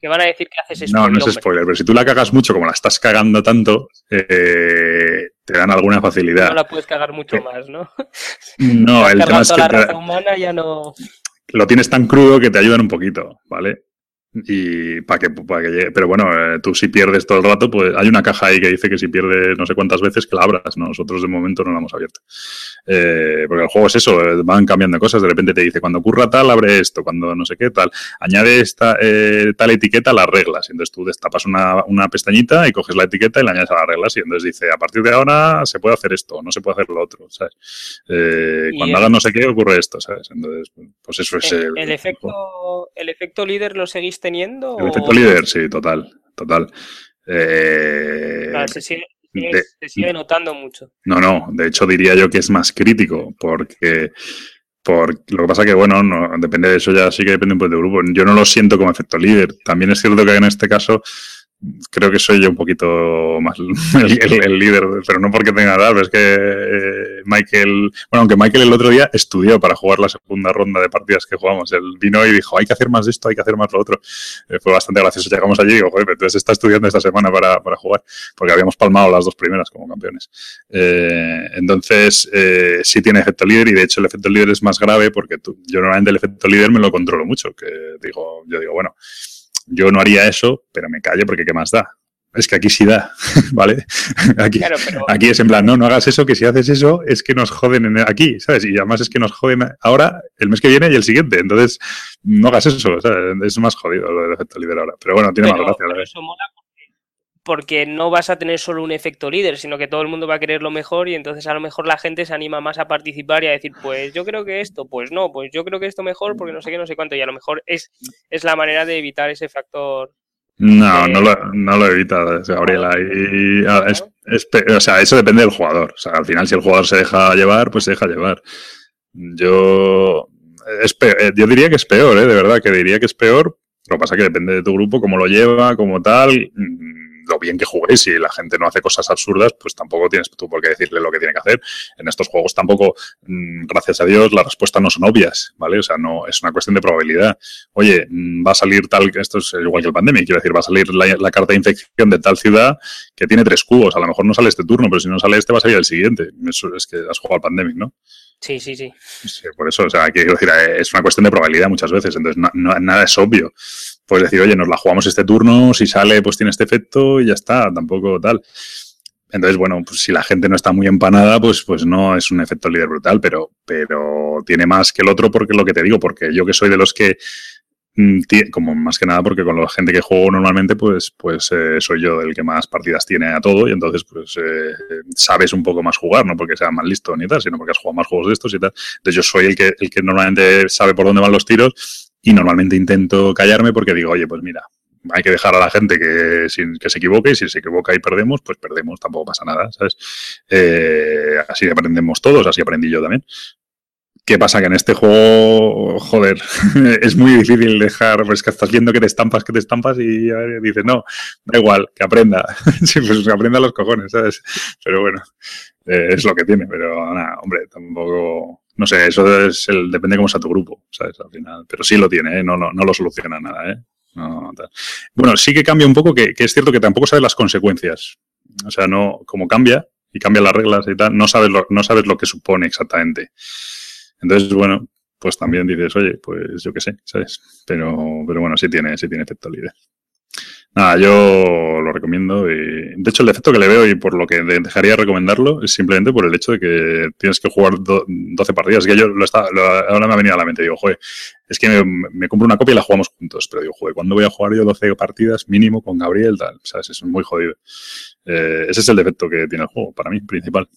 que van a decir que haces spoiler. No, no es spoiler, pero si tú la cagas mucho, como la estás cagando tanto, eh, te dan alguna facilidad. No la puedes cagar mucho más, ¿no? No, el tema es que. La raza humana ya no... Lo tienes tan crudo que te ayudan un poquito, ¿vale? Y para que, para que llegue. Pero bueno, eh, tú si pierdes todo el rato, pues hay una caja ahí que dice que si pierdes no sé cuántas veces que la abras. Nosotros de momento no la hemos abierto. Eh, porque el juego es eso, eh, van cambiando cosas. De repente te dice, cuando ocurra tal, abre esto, cuando no sé qué, tal. Añade esta tal etiqueta a las reglas. Y entonces tú destapas una, una pestañita y coges la etiqueta y la añades a las reglas. Y entonces dice, a partir de ahora se puede hacer esto, no se puede hacer lo otro, ¿sabes? cuando hagas no sé qué, ocurre esto, ¿sabes? Entonces, pues eso es. El, efecto, el efecto líder lo seguiste teniendo? El efecto líder, sí, total, total. Eh, se, sigue, notando mucho. No, no, de hecho diría yo que es más crítico, porque, por, lo que pasa que, bueno, no, depende de eso, ya sí que depende un poco del grupo. Yo no lo siento como efecto líder. También es cierto que en este caso creo que soy yo un poquito más [LAUGHS] el, líder, pero no porque tenga edad, es que eh, Michael, bueno, aunque Michael el otro día estudió para jugar la segunda ronda de partidas que jugamos, él vino y dijo, hay que hacer más de esto, hay que hacer más lo otro. Eh, fue bastante gracioso, llegamos allí y digo, joder, entonces está estudiando esta semana para, para, jugar, porque habíamos palmado las dos primeras como campeones. Eh, entonces, sí tiene efecto líder y de hecho el efecto líder es más grave porque tú, yo normalmente el efecto líder me lo controlo mucho, que digo, yo digo, bueno, yo no haría eso, pero me callo porque ¿qué más da? Es que aquí sí da, [LAUGHS] ¿vale? [LAUGHS] Aquí, aquí es en plan, no, no hagas eso, que si haces eso es que nos joden en aquí, ¿sabes? Y además es que nos joden ahora, el mes que viene y el siguiente. Entonces, no hagas eso, ¿sabes? Es más jodido lo del efecto líder ahora. Pero bueno, tiene más gracia. Eso mola porque no vas a tener solo un efecto líder, sino que todo el mundo va a querer lo mejor y entonces a lo mejor la gente se anima más a participar y a decir, pues yo creo que esto, pues no, pues yo creo que esto mejor porque no sé qué, no sé cuánto, y a lo mejor es, es la manera de evitar ese factor. No, no, lo, no lo evita, Gabriela. Y, ah, o sea, eso depende del jugador. O sea, al final, si el jugador se deja llevar, pues se deja llevar. Yo, es eh, yo diría que es peor, ¿eh? de verdad, que diría que es peor. Lo que pasa es que depende de tu grupo, cómo lo lleva, como tal lo bien que juguéis, si la gente no hace cosas absurdas, pues tampoco tienes tú por qué decirle lo que tiene que hacer. En estos juegos tampoco, mm, gracias a Dios, las respuestas no son obvias, ¿vale? O sea, no es una cuestión de probabilidad. Oye, mm, va a salir tal, esto es igual que el pandemia, quiero decir, va a salir la, carta de infección de tal ciudad que tiene tres cubos. A lo mejor no sale este turno, pero si no sale este, va a salir el siguiente. Eso es que has jugado al pandemic, ¿no? Sí, sí, sí. por eso, o sea, quiero decir, es una cuestión de probabilidad muchas veces, entonces nada es obvio puedes decir, oye, nos la jugamos este turno, si sale, pues tiene este efecto y ya está, tampoco tal. Entonces, bueno, pues si la gente no está muy empanada, pues, pues no es un efecto líder brutal, pero, pero tiene más que el otro porque lo que te digo, porque yo que soy de los que, como más que nada porque con la gente que juego normalmente, pues, pues eh, soy yo el que más partidas tiene a todo y entonces pues eh, sabes un poco más jugar, no porque sea más listo ni tal, sino porque has jugado más juegos de estos y tal. Entonces yo soy el que, el que normalmente sabe por dónde van los tiros y normalmente intento callarme porque digo, oye, pues mira, hay que dejar a la gente que, que se equivoque y si se equivoca y perdemos, pues perdemos, tampoco pasa nada, ¿sabes? Eh, así aprendemos todos, así aprendí yo también. ¿Qué pasa? Que en este juego, joder, [LAUGHS] es muy difícil dejar, pues que estás viendo que te estampas, que te estampas y dices, no, da igual, que aprenda. [LAUGHS] sí, pues que aprenda los cojones, ¿sabes? Pero bueno, eh, es lo que tiene, pero nada, hombre, tampoco, no sé, eso es el, depende cómo sea tu grupo, ¿sabes? Al final. Pero sí lo tiene, ¿eh? no, no, no lo soluciona nada, ¿eh? bueno, sí que cambia un poco, que, que, es cierto que tampoco sabes las consecuencias. O sea, no, como cambia y cambian las reglas y tal, no sabes lo, no sabes lo que supone exactamente. Entonces, bueno, pues también dices, oye, pues yo qué sé, ¿sabes? Pero, pero bueno, sí tiene, sí tiene efecto líder. Nada, yo lo recomiendo. Y, de hecho, el defecto que le veo y por lo que dejaría de recomendarlo es simplemente por el hecho de que tienes que jugar 12 partidas. que yo lo está, ahora me ha venido a la mente. Digo, joder, es que me, compro una copia y la jugamos juntos. Pero digo, joder, ¿cuándo voy a jugar yo 12 partidas mínimo con Gabriel? Tal, ¿sabes? Es muy jodido. Eh, ese es el defecto que tiene el juego, para mí, principal.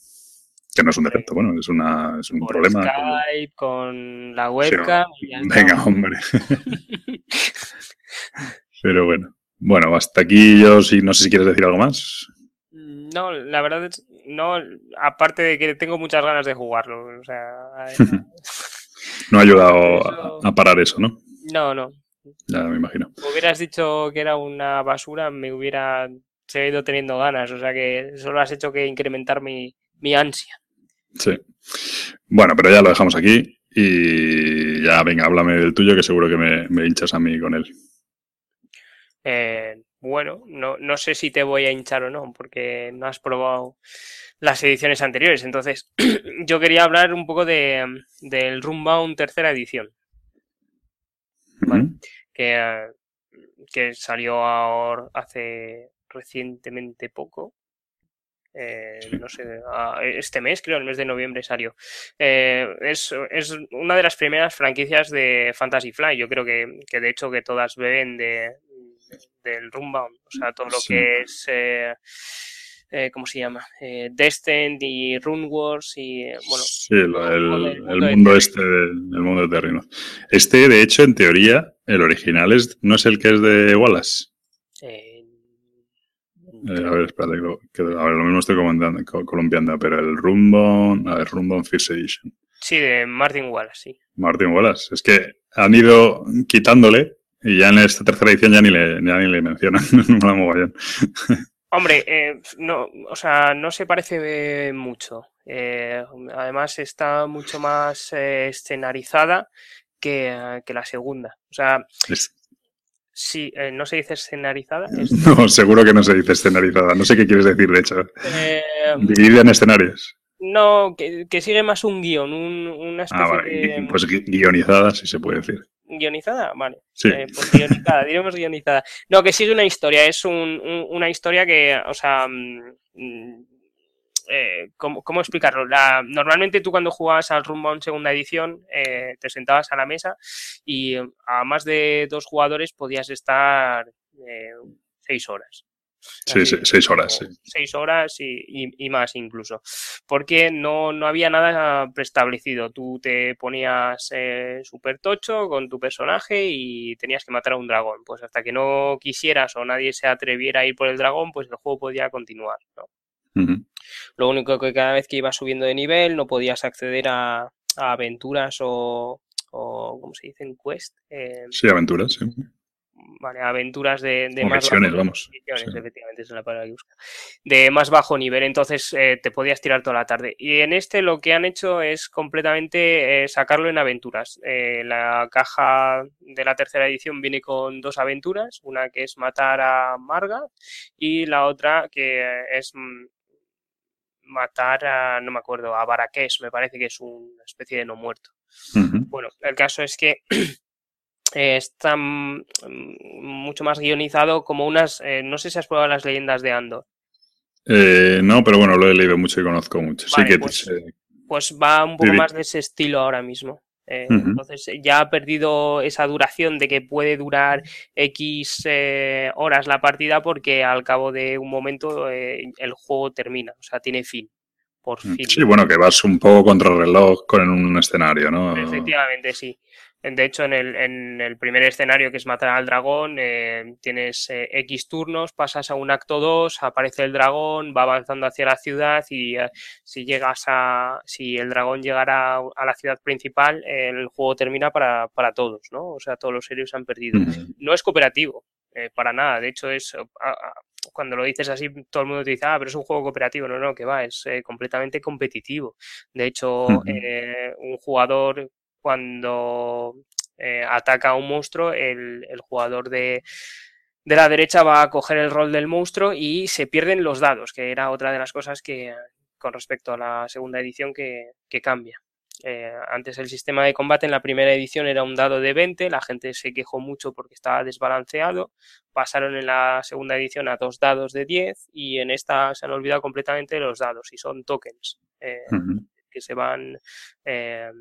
Que no es un defecto, bueno, es, una, es un Por problema. Skype, con la webcam. Venga, [LAUGHS] hombre. [LAUGHS] Pero bueno. Bueno, hasta aquí yo sí, no sé si quieres decir algo más. No, la verdad es, no, aparte de que tengo muchas ganas de jugarlo, o sea, [LAUGHS] No ha ayudado Eso- a, parar eso, ¿no? no, no. Ya me imagino. Me hubieras dicho que era una basura, me hubiera seguido teniendo ganas, o sea que solo has hecho que incrementar mi, mi ansia. Sí. Bueno, pero ya lo dejamos aquí. Y ya, venga, háblame del tuyo, que seguro que me, me hinchas a mí con él. Eh, bueno, no, no sé si te voy a hinchar o no, porque no has probado las ediciones anteriores. Entonces, [CLEARS THROAT] yo quería hablar un poco de, del Runbound tercera edición. Vale. Que, eh, que salió ahora hace recientemente poco. Eh, no sé, a- este mes, creo, el mes de noviembre salió. Eh, es, es una de las primeras franquicias de Fantasy Fly. Yo creo que, que de hecho que todas beben de, del Runbound. O sea, todo lo Sí. que es eh, eh, ¿cómo se llama? Eh, Descent y Rune Wars y eh, bueno, Sí, el, el el mundo este, el mundo de Terrino. Este, de hecho, en teoría, el original es, no es el que es de Wallace. eh, Eh, a ver, espérate, que a ver, lo mismo estoy comentando- co- columpiando, pero el Rumbon, a ver, Rumbon First Edition. sí, de Martin Wallace, sí. Martin Wallace. Es que han ido quitándole y ya en esta tercera edición ya ni le, ya ni le mencionan. [LAUGHS] no. Hombre, eh, no, o sea, no se parece mucho. Eh, además está mucho más escenarizada que, que la segunda. O sea, Es- sí, eh, no se dice escenarizada. [LAUGHS] es- no, seguro que no se dice escenarizada. No sé qué quieres decir, de hecho. eh, Dividida en escenarios. no, que, que sigue más un guion, un- una especie Ah, vale. de... Pues gui- guionizada, si se puede decir. ¿Guionizada? Vale. Sí. Eh, pues guionizada, diremos guionizada. No, que sigue una historia, es un- un- una historia que, o sea, mm, eh, ¿cómo, cómo explicarlo? La- normalmente tú cuando jugabas al Runbound segunda edición eh, te sentabas a la mesa y a más de dos jugadores podías estar eh, seis horas. Sí, Así, sí, seis horas, sí. Seis horas y, y- y más incluso. Porque no, no había nada preestablecido. Tú te ponías eh, súper tocho con tu personaje y tenías que matar a un dragón. Pues hasta que no quisieras o nadie se atreviera a ir por el dragón, pues el juego podía continuar. ¿no? Lo único que cada vez que ibas subiendo de nivel no podías acceder a, a aventuras o, o, ¿cómo se dice? En quest. Eh, Sí, aventuras, sí. Vale, aventuras de, más misiones, bajo- vamos, misiones, sí. efectivamente, es la palabra que busca. De más bajo nivel, entonces eh, te podías tirar toda la tarde. Y en este lo que han hecho es completamente eh, sacarlo en aventuras. Eh, la caja de la tercera edición viene con dos aventuras, una que es matar a Marga y la otra que es mm, matar a, no me acuerdo, a Baraqués, me parece que es una especie de no muerto. Bueno, el caso es que [CLEARS THROAT] eh, está mm, mucho más guionizado como unas, eh, no sé si has probado las leyendas de Andor. Eh, no, pero bueno, lo he leído mucho y conozco mucho. Vale, sí que pues- Pues va un poco más de ese estilo ahora mismo. Eh. Entonces eh, ya ha perdido esa duración de que puede durar X eh, horas la partida porque al cabo de un momento eh, el juego termina, o sea, tiene fin. Por fin. Mm, Sí, bueno, que vas un poco contra el reloj con un escenario, ¿no? Efectivamente, sí. De hecho, en el, en el primer escenario, que es matar al dragón, eh, tienes eh, X turnos, pasas a un acto 2, aparece el dragón, va avanzando hacia la ciudad y eh, si llegas a. si el dragón llegara a la ciudad principal, el juego termina para, para todos, ¿no? O sea, todos los héroes han perdido. No es cooperativo, eh, para nada. De hecho, es. a- a- cuando lo dices así, todo el mundo te dice, ah, pero es un juego cooperativo. No, no, que va, es eh, completamente competitivo. De hecho, eh, un jugador cuando eh, ataca a un monstruo, el, el jugador de, de la derecha va a coger el rol del monstruo y se pierden los dados, que era otra de las cosas que con respecto a la segunda edición que, que cambia. Eh, antes el sistema de combate en la primera edición era un dado de 20, la gente se quejó mucho porque estaba desbalanceado, pasaron en la segunda edición a dos dados de 10 y en esta se han olvidado completamente los dados y son tokens. eh, que se van eh,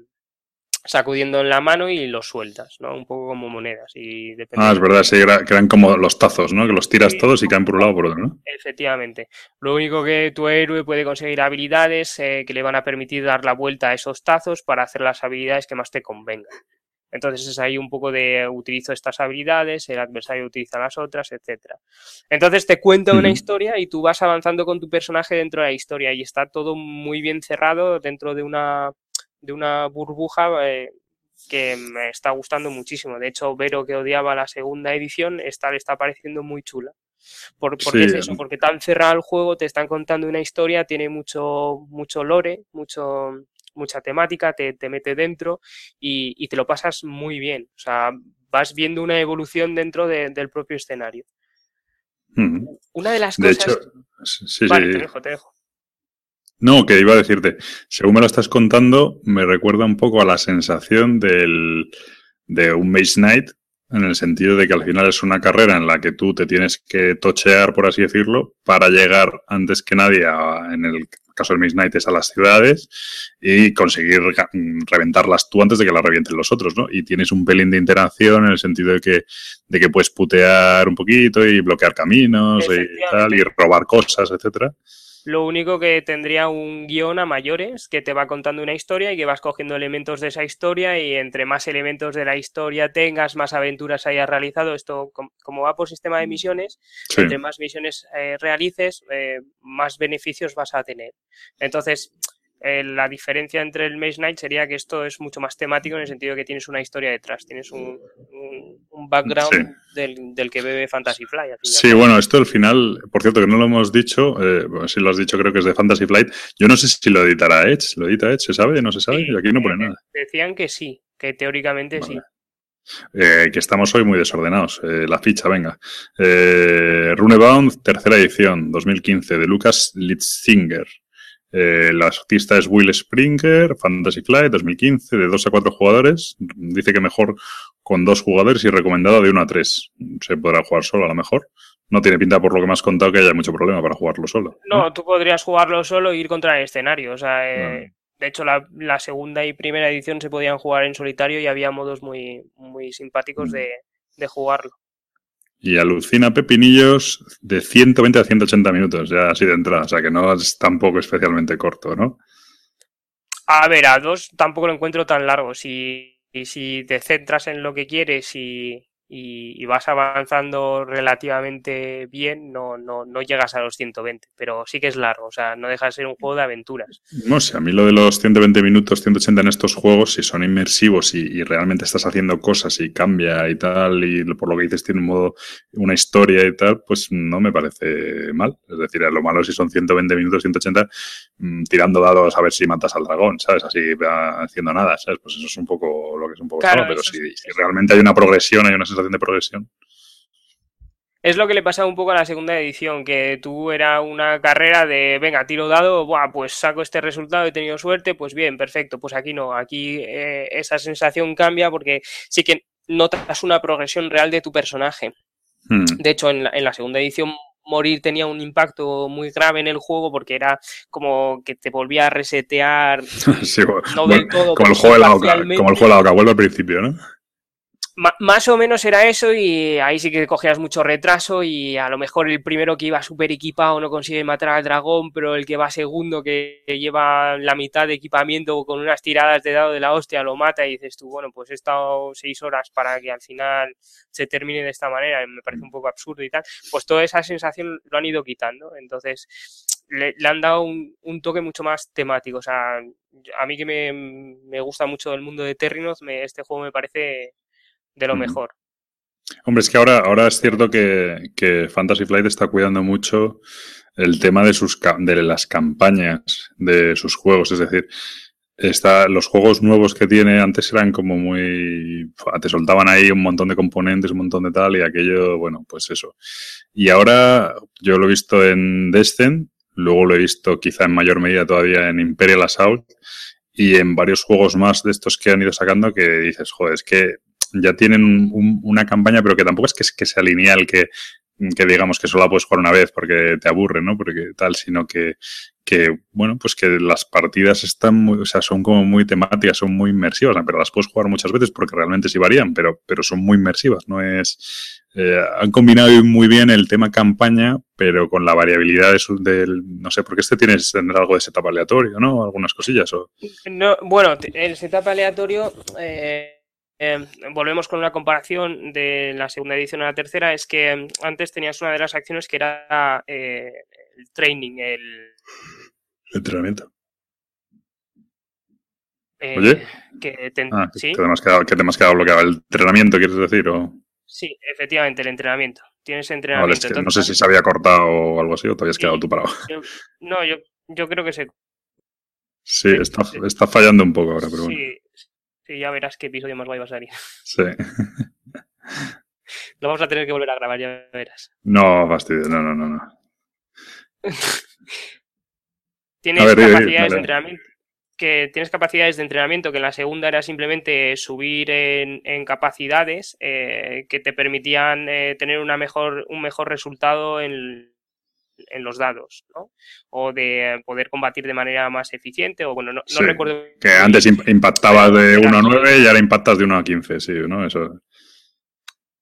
sacudiendo en la mano y los sueltas, ¿no? Un poco como monedas. Y ah, es verdad, sí, que eran como los tazos, ¿no? Que los tiras todos y caen por un lado o por otro, ¿no? Efectivamente. Lo único que tu héroe puede conseguir habilidades eh, que le van a permitir dar la vuelta a esos tazos para hacer las habilidades que más te convengan. Entonces es ahí un poco de utilizo estas habilidades, el adversario utiliza las otras, etcétera. Entonces te cuenta una historia y tú vas avanzando con tu personaje dentro de la historia y está todo muy bien cerrado dentro de una de una burbuja eh, que me está gustando muchísimo. De hecho, Vero, que odiaba la segunda edición, esta le está pareciendo muy chula. Por, porque es eso, porque tan cerrado el juego, te están contando una historia, tiene mucho, mucho lore, mucho, mucha temática, te, te mete dentro y, te lo pasas muy bien. O sea, vas viendo una evolución dentro del propio escenario. Una de las cosas. vale, te dejo, te dejo. No, que iba a decirte, según me lo estás contando, me recuerda un poco a la sensación del, de un Maze Knight, en el sentido de que al final es una carrera en la que tú te tienes que tochear, por así decirlo, para llegar antes que nadie, en el caso del Maze Knight, es a las ciudades y conseguir reventarlas tú antes de que las revienten los otros, ¿no? Y tienes un pelín de interacción en el sentido de que, de que puedes putear un poquito y bloquear caminos y tal, y robar cosas, etcétera. Lo único que tendría un guion a mayores que te va contando una historia y que vas cogiendo elementos de esa historia y entre más elementos de la historia tengas, más aventuras hayas realizado. Esto, como va por sistema de mm. misiones, entre más misiones eh, realices, eh, más beneficios vas a tener. Entonces, eh, la diferencia entre el Maze Knight sería que esto es mucho más temático en el sentido de que tienes una historia detrás, tienes un, background del, que bebe Fantasy Flight. Sí, bueno, esto al final, por cierto, que no lo hemos dicho, eh, si lo has dicho, creo que es de Fantasy Flight. Yo no sé si lo editará Edge, ¿lo edita Edge? ¿Se sabe? ¿No se sabe? aquí no pone nada. Decían que sí, que teóricamente sí. Eh, que estamos hoy muy desordenados. la ficha, venga. Runebound, tercera edición, 2015, de Lucas Litzinger. Eh, la artista es Will Springer, Fantasy Flight 2015, de 2 a 4 jugadores. Dice que mejor con dos jugadores y recomendada de 1 a 3. Se podrá jugar solo a lo mejor. No tiene pinta, por lo que me has contado, que haya mucho problema para jugarlo solo. No, tú podrías jugarlo solo e ir contra el escenario. O sea, eh, de hecho, la, segunda y primera edición se podían jugar en solitario y había modos muy, muy simpáticos mm. de, de jugarlo. Y alucina pepinillos de 120 a 180 minutos, ya así de entrada. O sea que no es tampoco especialmente corto, ¿no? A ver, a dos tampoco lo encuentro tan largo. Si, si te centras en lo que quieres y, y, vas avanzando relativamente bien, no, no, no llegas a los 120, pero sí que es largo, o sea, no deja de ser un juego de aventuras. No sé, a mí lo de los 120 minutos, 180 en estos juegos, si son inmersivos y, realmente estás haciendo cosas y cambia y tal, y por lo que dices tiene un modo, una historia y tal, pues no me parece mal. Es decir, lo malo si son 120 minutos, 180, mm, tirando dados a ver si matas al dragón, ¿sabes? Así haciendo nada, ¿sabes? Pues eso es un poco lo que es un poco claro, pero si, realmente hay una progresión, hay una de progresión. Es lo que le pasaba un poco a la segunda edición, que tú era una carrera de, venga, tiro dado, Buah, pues saco este resultado, he tenido suerte, pues bien, perfecto. Pues aquí no, aquí eh, esa sensación cambia porque sí que notas una progresión real de tu personaje. Hmm. De hecho, en la, segunda edición morir tenía un impacto muy grave en el juego porque era como que te volvía a resetear [LAUGHS] no del todo, como, el juego de la como el juego de la Oca, vuelve al principio, ¿no? Más o menos era eso y ahí sí que cogías mucho retraso y a lo mejor el primero que iba súper equipado no consigue matar al dragón, pero el que va segundo que lleva la mitad de equipamiento con unas tiradas de dado de la hostia lo mata y dices tú, bueno, pues he estado seis horas para que al final se termine de esta manera, me parece un poco absurdo y tal, pues toda esa sensación lo han ido quitando, entonces le, han dado un, toque mucho más temático, o sea, a mí que me, me gusta mucho el mundo de Terrinoth, este juego me parece de lo mejor. Hombre, es que ahora, ahora es cierto que, Fantasy Flight está cuidando mucho el tema de, sus, de las campañas de sus juegos. Es decir, está, los juegos nuevos que tiene antes eran como muy. Te soltaban ahí un montón de componentes, un montón de tal, y aquello, bueno, pues eso. Y ahora yo lo he visto en Descent, luego lo he visto quizá en mayor medida todavía en Imperial Assault y en varios juegos más de estos que han ido sacando que dices, joder, es que ya tienen una campaña, pero que tampoco es que, que sea lineal, que que digamos que solo la puedes jugar una vez porque te aburre, ¿no? Porque tal, sino que, que bueno, pues que las partidas están muy, o sea, son como muy temáticas, son muy inmersivas, pero las puedes jugar muchas veces porque realmente sí varían, pero, pero son muy inmersivas, no es... Eh, han combinado muy bien el tema campaña, pero con la variabilidad de del, no sé, porque este tienes tendrá algo de setup aleatorio, ¿no? Algunas cosillas o... No, bueno, el setup aleatorio... Eh Em, volvemos con una comparación de la segunda edición a la tercera, es que em, antes tenías una de las acciones que era eh, el training, el... Entrenamiento. Eh, Oye, que te, ah, ¿sí? que te has quedado, que te has quedado bloqueado. ¿El entrenamiento quieres decir? O... Sí, efectivamente, el entrenamiento. Tienes Vale, entrenamiento. es que entonces- no sé si se había cortado o algo así o te habías Sí. quedado tú parado. yo- no, yo, yo creo que se... Sí, está, está fallando un poco ahora, pero bueno. Ya verás qué episodio más guay va a salir. [LAUGHS] Sí. Lo vamos a tener que volver a grabar, ya verás. No, fastidio, no, no, no. no. [LAUGHS] Tienes ver, capacidades de entrenamiento. Que tienes capacidades de entrenamiento que en la segunda era simplemente subir en, en capacidades eh, que te permitían eh, tener una mejor, un mejor resultado en, en los dados, ¿no? O de poder combatir de manera más eficiente, o bueno, no, no Sí, recuerdo. Que antes imp- impactabas de Era 1 a así. 9 y ahora impactas de 1 a 15, sí, ¿no? Eso.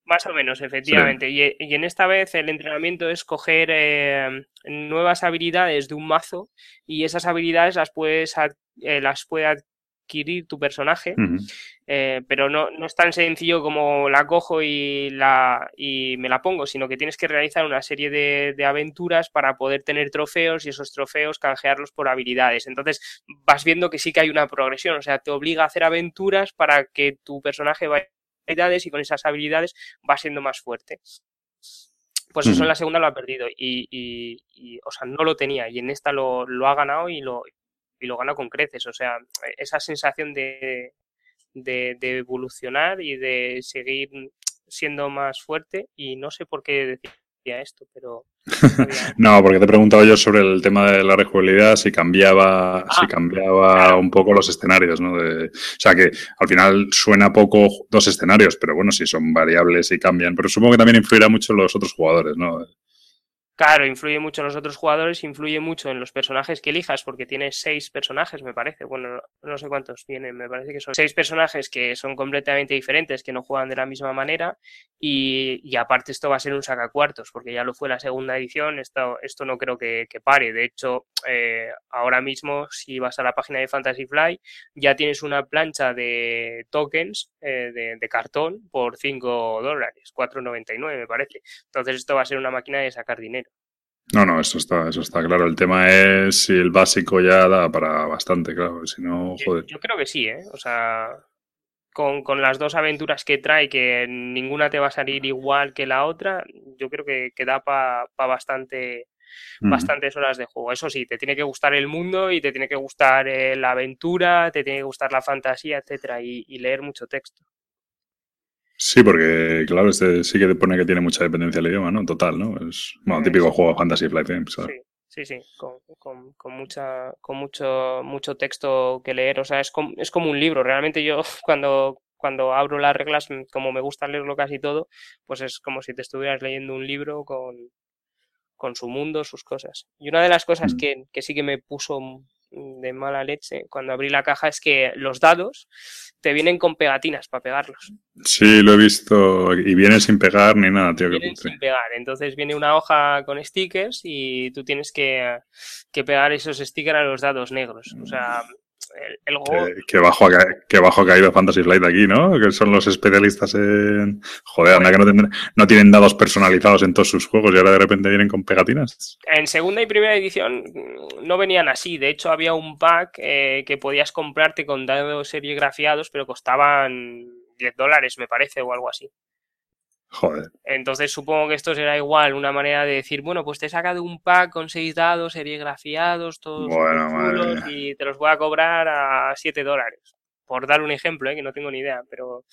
Más o menos, efectivamente. Y, y en esta vez el entrenamiento es coger eh, nuevas habilidades de un mazo y esas habilidades las puedes eh, las puede adquirir tu personaje, eh, pero no, no es tan sencillo como la cojo y, la, y me la pongo, sino que tienes que realizar una serie de, de aventuras para poder tener trofeos y esos trofeos canjearlos por habilidades. Entonces vas viendo que sí que hay una progresión, o sea, te obliga a hacer aventuras para que tu personaje vaya habilidades y con esas habilidades va siendo más fuerte. Pues eso en la segunda lo ha perdido y, y- y, o sea, no lo tenía y en esta lo, lo ha ganado y lo, y lo gana con creces. O sea, esa sensación de, de, de evolucionar y de seguir siendo más fuerte y no sé por qué decía esto, pero... [LAUGHS] No, porque te he preguntado yo sobre el tema de la rejugabilidad, si cambiaba, si Ah, cambiaba claro. un poco los escenarios, ¿no? De- o sea que al final suena poco dos escenarios, pero bueno, si son variables y cambian. Pero supongo que también influirá mucho los otros jugadores, ¿no? Claro, influye mucho en los otros jugadores, influye mucho en los personajes que elijas, porque tienes seis personajes, me parece. Bueno, no, sé cuántos tienen, me parece que son seis personajes que son completamente diferentes, que no juegan de la misma manera. Y, y aparte, esto va a ser un sacacuartos, porque ya lo fue la segunda edición. Esto, esto no creo que, que pare. De hecho, eh, ahora mismo, si vas a la página de Fantasy Fly, ya tienes una plancha de tokens eh, de, de cartón por 5 dólares, 4,99 me parece. Entonces, esto va a ser una máquina de sacar dinero. No, no, eso está, eso está claro. El tema es si el básico ya da para bastante, claro. Si no, Yo, joder. yo creo que sí, ¿eh? O sea, con, con las dos aventuras que trae, que ninguna te va a salir igual que la otra, yo creo que, que da para bastante, Ujú. bastantes horas de juego. Eso sí, te tiene que gustar el mundo y te tiene que gustar eh, la aventura, te tiene que gustar la fantasía, etcétera, y, y leer mucho texto. Sí, porque claro, este sí que te pone que tiene mucha dependencia del idioma, ¿no? Total, ¿no? Es bueno, típico juego de Fantasy Flight Games, ¿sabes? Sí, sí, sí, con, con, con mucha, con mucho, mucho texto que leer. O sea, es como, es como un libro. Realmente yo [LAUGHS] cuando, cuando abro las reglas, mm, como me gusta leerlo casi todo, pues es como si te estuvieras leyendo un libro con, con su mundo, sus cosas. Y una de las cosas Mm. que, que sí que me puso de mala leche cuando abrí la caja es que los dados te vienen con pegatinas para pegarlos. Sí, lo he visto. Y viene sin pegar ni nada, tío. Vienen putre. sin pegar. Entonces viene una hoja con stickers y tú tienes que, que pegar esos stickers a los dados negros. O sea, el, el juego... Que, que bajo ha, ca- que bajo ha caído Fantasy Flight aquí, ¿no? Que son los especialistas en. Joder, anda que no, tendrán- no tienen dados personalizados en todos sus juegos y ahora de repente vienen con pegatinas. En segunda y primera edición mm, no venían así. De hecho, había un pack eh, que podías comprarte con dados serigrafiados, pero costaban 10 dólares, me parece, o algo así. Joder. Entonces supongo que esto será igual, una manera de decir, bueno, pues te he sacado un pack con seis dados serigrafiados, todos Bueno, madre y te los voy a cobrar a 7 dólares. Por dar un ejemplo, ¿eh? que no tengo ni idea, pero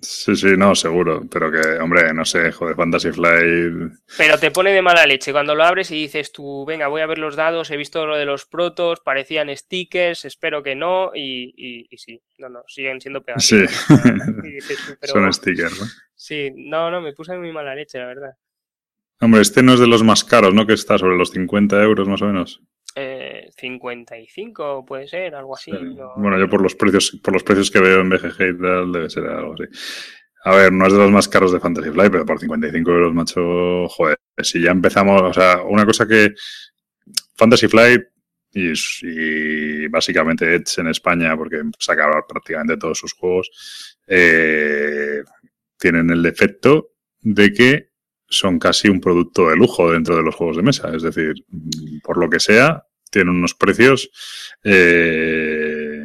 Sí, sí, no, seguro. Pero que, hombre, no sé, joder, Fantasy Flight. Pero te pone de mala leche cuando lo abres y dices tú, venga, voy a ver los dados, he visto lo de los protos, parecían stickers, espero que no, y, y, y sí, no, no, siguen siendo Sí, [LAUGHS] dices tú, pero- son stickers, ¿no? Sí, no, no, me puse muy mala leche, la verdad. Hombre, este no es de los más caros, ¿no? Que está sobre los 50 euros más o menos. Eh, 55 puede ser, algo así. Bueno, yo por los precios, por los precios que veo en BGG y tal, debe ser algo así. A ver, no es de los más caros de Fantasy Flight, pero por 55 euros, macho, joder, si ya empezamos, o sea, una cosa que Fantasy Flight y, básicamente Edge en España, porque saca prácticamente todos sus juegos, eh, tienen el defecto de que son casi un producto de lujo dentro de los juegos de mesa. Es decir, por lo que sea, tienen unos precios, eh,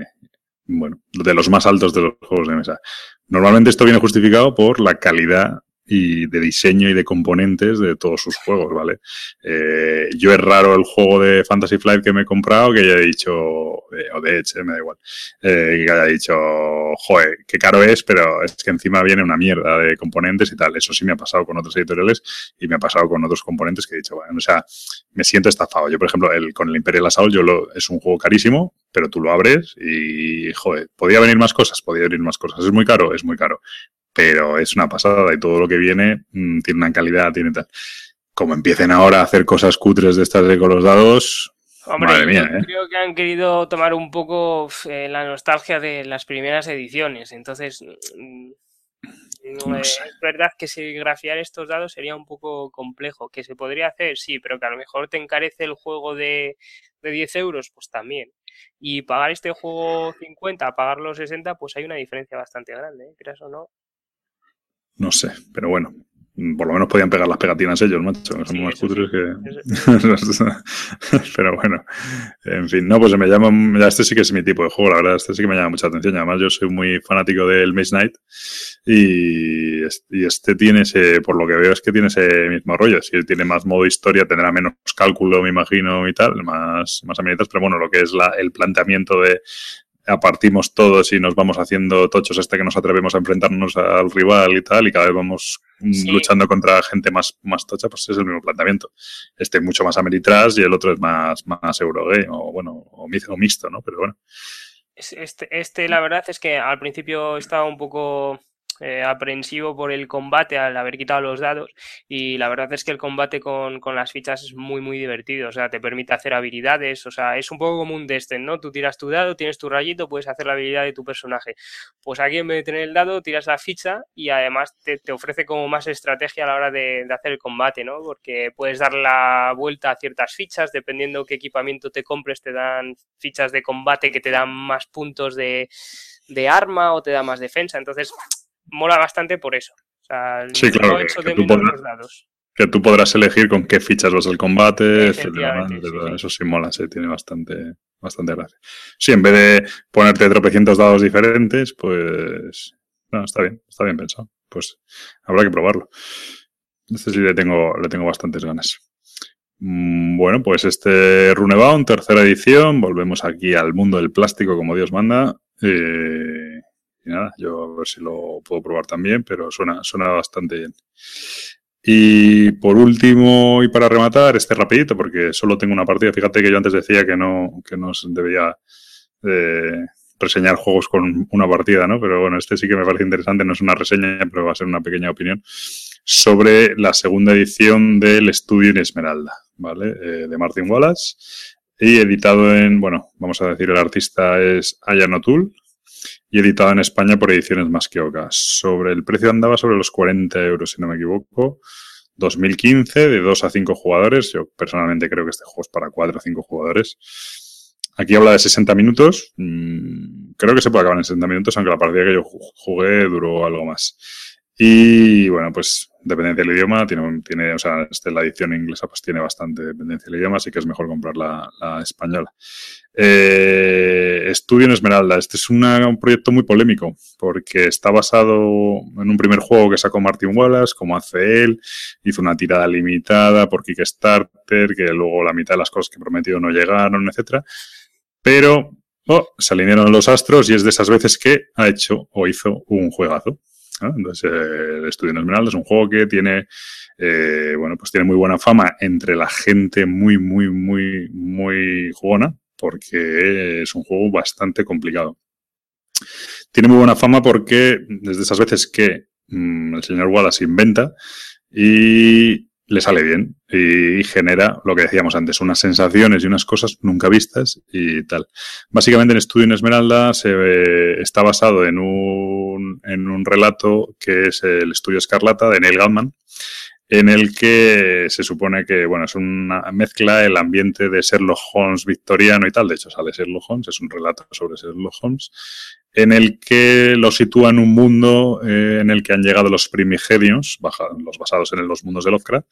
bueno, de los más altos de los juegos de mesa. Normalmente esto viene justificado por la calidad y de diseño y de componentes de todos sus juegos, ¿vale? Eh, yo es raro el juego de Fantasy Flight que me he comprado que haya dicho, eh, o de Edge, eh, me da igual, que haya dicho, joder, qué caro es, pero es que encima viene una mierda de componentes y tal. Eso sí me ha pasado con otros editoriales y me ha pasado con otros componentes que he dicho, bueno, o sea, me siento estafado. Yo, por ejemplo, el, con el Imperial Assault, yo lo, es un juego carísimo, pero tú lo abres y, joder, podía venir más cosas, podía venir más cosas. ¿Es muy caro? Es muy caro pero es una pasada y todo lo que viene mm, tiene una calidad, tiene tal. Como empiecen ahora a hacer cosas cutres de estas de con los dados, Madre mía, ¿eh? creo que han querido tomar un poco eh, la nostalgia de las primeras ediciones. Entonces, mm, es verdad que si grafiar estos dados sería un poco complejo. Que se podría hacer, sí, pero que a lo mejor te encarece el juego de, de 10 euros, pues también. Y pagar este juego 50, pagar los 60, pues hay una diferencia bastante grande, ¿eh? ¿crees o no? No sé, pero bueno, por lo menos podían pegar las pegatinas ellos, macho. Son más cutres que. [LAUGHS] Pero bueno, en fin, no, pues me llama. Ya este sí que es mi tipo de juego, la verdad. Este sí que me llama mucha atención. Además, yo soy muy fanático del Maze Knight. Y, este tiene ese, por lo que veo, es que tiene ese mismo rollo. Si tiene más modo historia, tendrá menos cálculo, me imagino, y tal, más, más amenitas. Pero bueno, lo que es la, el planteamiento de, apartimos todos y nos vamos haciendo tochos hasta que nos atrevemos a enfrentarnos al rival y tal, y cada vez vamos luchando contra gente más, más tocha, pues es el mismo planteamiento. Este es mucho más Ameritrash y el otro es más, más Eurogame, o bueno, o mixto, ¿no? Pero bueno. Este, este, la verdad es que al principio estaba un poco eh, aprensivo por el combate al haber quitado los dados y la verdad es que el combate con, las fichas es muy muy divertido, o sea, te permite hacer habilidades, o sea, es un poco como un Destin, ¿no? Tú tiras tu dado, tienes tu rayito, puedes hacer la habilidad de tu personaje. Pues aquí en vez de tener el dado, tiras la ficha y además te, ofrece como más estrategia a la hora de, hacer el combate, ¿no? Porque puedes dar la vuelta a ciertas fichas, dependiendo qué equipamiento te compres, te dan fichas de combate que te dan más puntos de, de arma o te da más defensa, entonces mola bastante por eso. O sea, sí, claro, que, tú podrás, que, tú podrás, elegir con qué fichas vas al combate, Eso sí mola, sí, tiene bastante, bastante gracia. Sí, en vez de ponerte tropecientos dados diferentes, pues... No, está bien, está bien pensado. Pues habrá que probarlo. Este sí le tengo, le tengo bastantes ganas. Mm, bueno, pues este Runebound, tercera edición. Volvemos aquí al mundo del plástico como Dios manda. Eh, y nada, yo a ver si lo puedo probar también, pero suena, suena bastante bien. Y por último, y para rematar, este rapidito, porque solo tengo una partida. Fíjate que yo antes decía que no, que no debía eh, reseñar juegos con una partida, ¿no? Pero bueno, este sí que me parece interesante, no es una reseña, pero va a ser una pequeña opinión sobre la segunda edición del Estudio en Esmeralda, ¿vale? Eh, de Martin Wallace. Y editado en, bueno, vamos a decir, el artista es Ayan O'Toole, y editado en España por Ediciones Masqueocas. Sobre el precio andaba sobre los 40 euros, si no me equivoco. 2015, de 2 a 5 jugadores. Yo personalmente creo que este juego es para 4 o 5 jugadores. Aquí habla de 60 minutos. Mm, creo que se puede acabar en 60 minutos, aunque la partida que yo jugué duró algo más. Y bueno, pues dependencia del idioma, tiene, tiene o sea, este, la edición inglesa pues tiene bastante dependencia del idioma, así que es mejor comprar la, española. Eh, Estudio en Esmeralda, este es un proyecto muy polémico, porque está basado en un primer juego que sacó Martin Wallace, como hace él, hizo una tirada limitada por Kickstarter, que luego la mitad de las cosas que prometió no llegaron, etcétera. Pero oh, se alinearon los astros y es de esas veces que ha hecho o hizo un juegazo. Entonces, el Estudio en Esmeralda es un juego que tiene, eh, bueno, pues tiene muy buena fama entre la gente muy, muy, muy, muy jugona, porque es un juego bastante complicado. Tiene muy buena fama porque desde esas veces que mm, el señor Wallace inventa y le sale bien y, genera lo que decíamos antes, unas sensaciones y unas cosas nunca vistas y tal. Básicamente, el estudio en Esmeralda se, está basado en un, en un relato que es el estudio Escarlata de Neil Gaiman, en el que se supone que, bueno, es una mezcla el ambiente de Sherlock Holmes victoriano y tal, de hecho sale Sherlock Holmes, es un relato sobre Sherlock Holmes, en el que lo sitúa en un mundo eh, en el que han llegado los primigenios, los basados en los mundos de Lovecraft,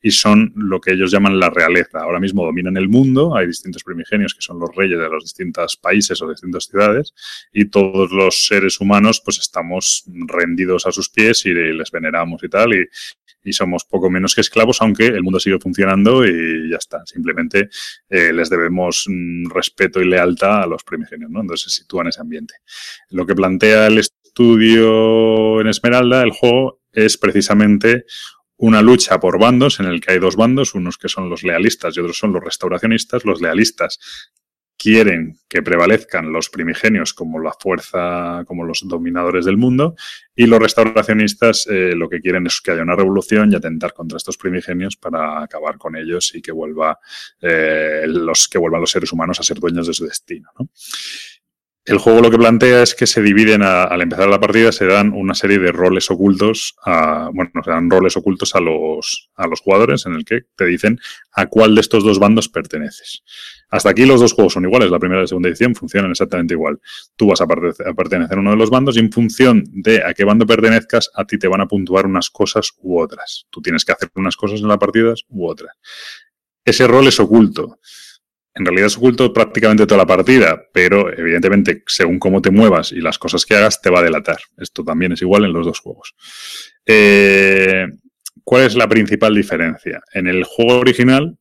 y son lo que ellos llaman la realeza. Ahora mismo dominan el mundo, hay distintos primigenios que son los reyes de los distintos países o distintas ciudades, y todos los seres humanos pues estamos rendidos a sus pies y les veneramos y tal, y, somos poco menos que esclavos, aunque el mundo sigue funcionando y ya está. Simplemente eh, les debemos mm, respeto y lealtad a los primigenios, ¿no? Entonces se sitúa en ese ambiente. Lo que plantea el estudio en Esmeralda, el juego, es precisamente una lucha por bandos en el que hay dos bandos, unos que son los lealistas y otros son los restauracionistas. Los lealistas quieren que prevalezcan los primigenios como la fuerza, como los dominadores del mundo, y los restauracionistas eh, lo que quieren es que haya una revolución y atentar contra estos primigenios para acabar con ellos y que vuelva eh, los que vuelvan los seres humanos a ser dueños de su destino. El juego lo que plantea es que se dividen al empezar la partida, se dan una serie de roles ocultos, a, bueno, se dan roles ocultos a los, a los jugadores en el que te dicen a cuál de estos dos bandos perteneces. Hasta aquí los dos juegos son iguales, la primera y la segunda edición funcionan exactamente igual. Tú vas a, pertenecer a uno de los bandos y en función de a qué bando pertenezcas, a ti te van a puntuar unas cosas u otras. Tú tienes que hacer unas cosas en las partidas u otras. Ese rol es oculto en realidad es oculto prácticamente toda la partida, pero evidentemente según cómo te muevas y las cosas que hagas te va a delatar. Esto también es igual en los dos juegos. Eh, ¿Cuál es la principal diferencia? En el juego original,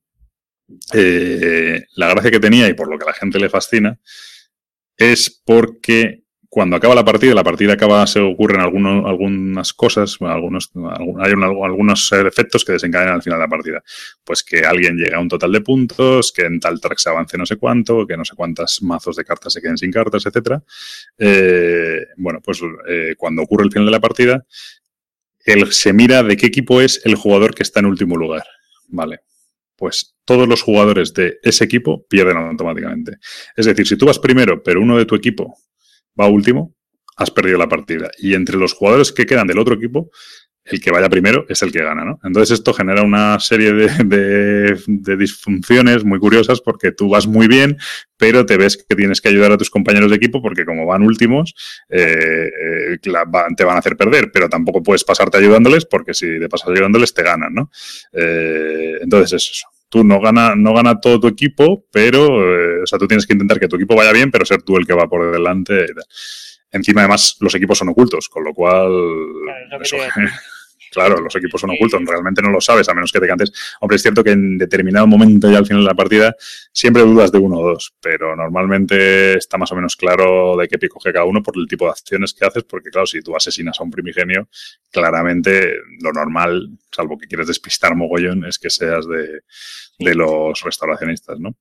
eh, la gracia que tenía y por lo que a la gente le fascina es porque cuando acaba la partida, la partida acaba, se ocurren algunos, algunas cosas, algunos, hay algunos efectos que desencadenan al final de la partida. Pues que alguien llega a un total de puntos, que en tal track se avance no sé cuánto, que no sé cuántas mazos de cartas se queden sin cartas, etcétera. Eh, bueno, pues eh, cuando ocurre el final de la partida, él se mira de qué equipo es el jugador que está en último lugar. Vale. Pues todos los jugadores de ese equipo pierden automáticamente. Es decir, si tú vas primero, pero uno de tu equipo va último, has perdido la partida. Y entre los jugadores que quedan del otro equipo, el que vaya primero es el que gana, ¿no? Entonces esto genera una serie de, disfunciones muy curiosas porque tú vas muy bien, pero te ves que tienes que ayudar a tus compañeros de equipo porque como van últimos, eh, eh, te van a hacer perder, pero tampoco puedes pasarte ayudándoles porque si te pasas ayudándoles te ganan, ¿no? Eh, entonces es eso tú no gana, no gana todo tu equipo, pero, eh, o sea, tú tienes que intentar que tu equipo vaya bien, pero ser tú el que va por delante. Encima, además, los equipos son ocultos, con lo cual. Claro, [LAUGHS] los equipos son ocultos, realmente no lo sabes, a menos que te cantes. Hombre, es cierto que en determinado momento ya al final de la partida siempre dudas de uno o dos, pero normalmente está más o menos claro de qué pie coge cada uno por el tipo de acciones que haces, porque claro, si tú asesinas a un primigenio, claramente lo normal, salvo que quieres despistar mogollón, es que seas de, de los restauracionistas, ¿no?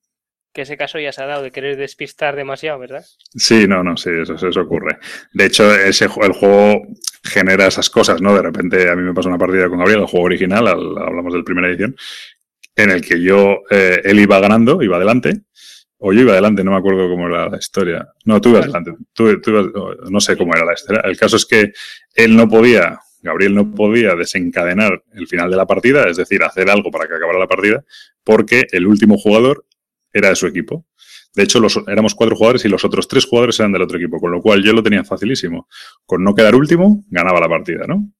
Que ese caso ya se ha dado de querer despistar demasiado, ¿verdad? Sí, no, no, sí, eso, eso ocurre. De hecho, ese, el juego genera esas cosas, ¿no? De repente a mí me pasó una partida con Gabriel, el juego original, hablamos del primera edición, en el que yo, eh, él iba ganando, iba adelante, o yo iba adelante, no me acuerdo cómo era la historia. No, tú ibas adelante, no sé cómo era la historia. El caso es que él no podía, Gabriel no podía desencadenar el final de la partida, es decir, hacer algo para que acabara la partida, porque el último jugador era de su equipo. De hecho, éramos cuatro jugadores y los otros tres jugadores eran del otro equipo, con lo cual yo lo tenía facilísimo. Con no quedar último, ganaba la partida, ¿no?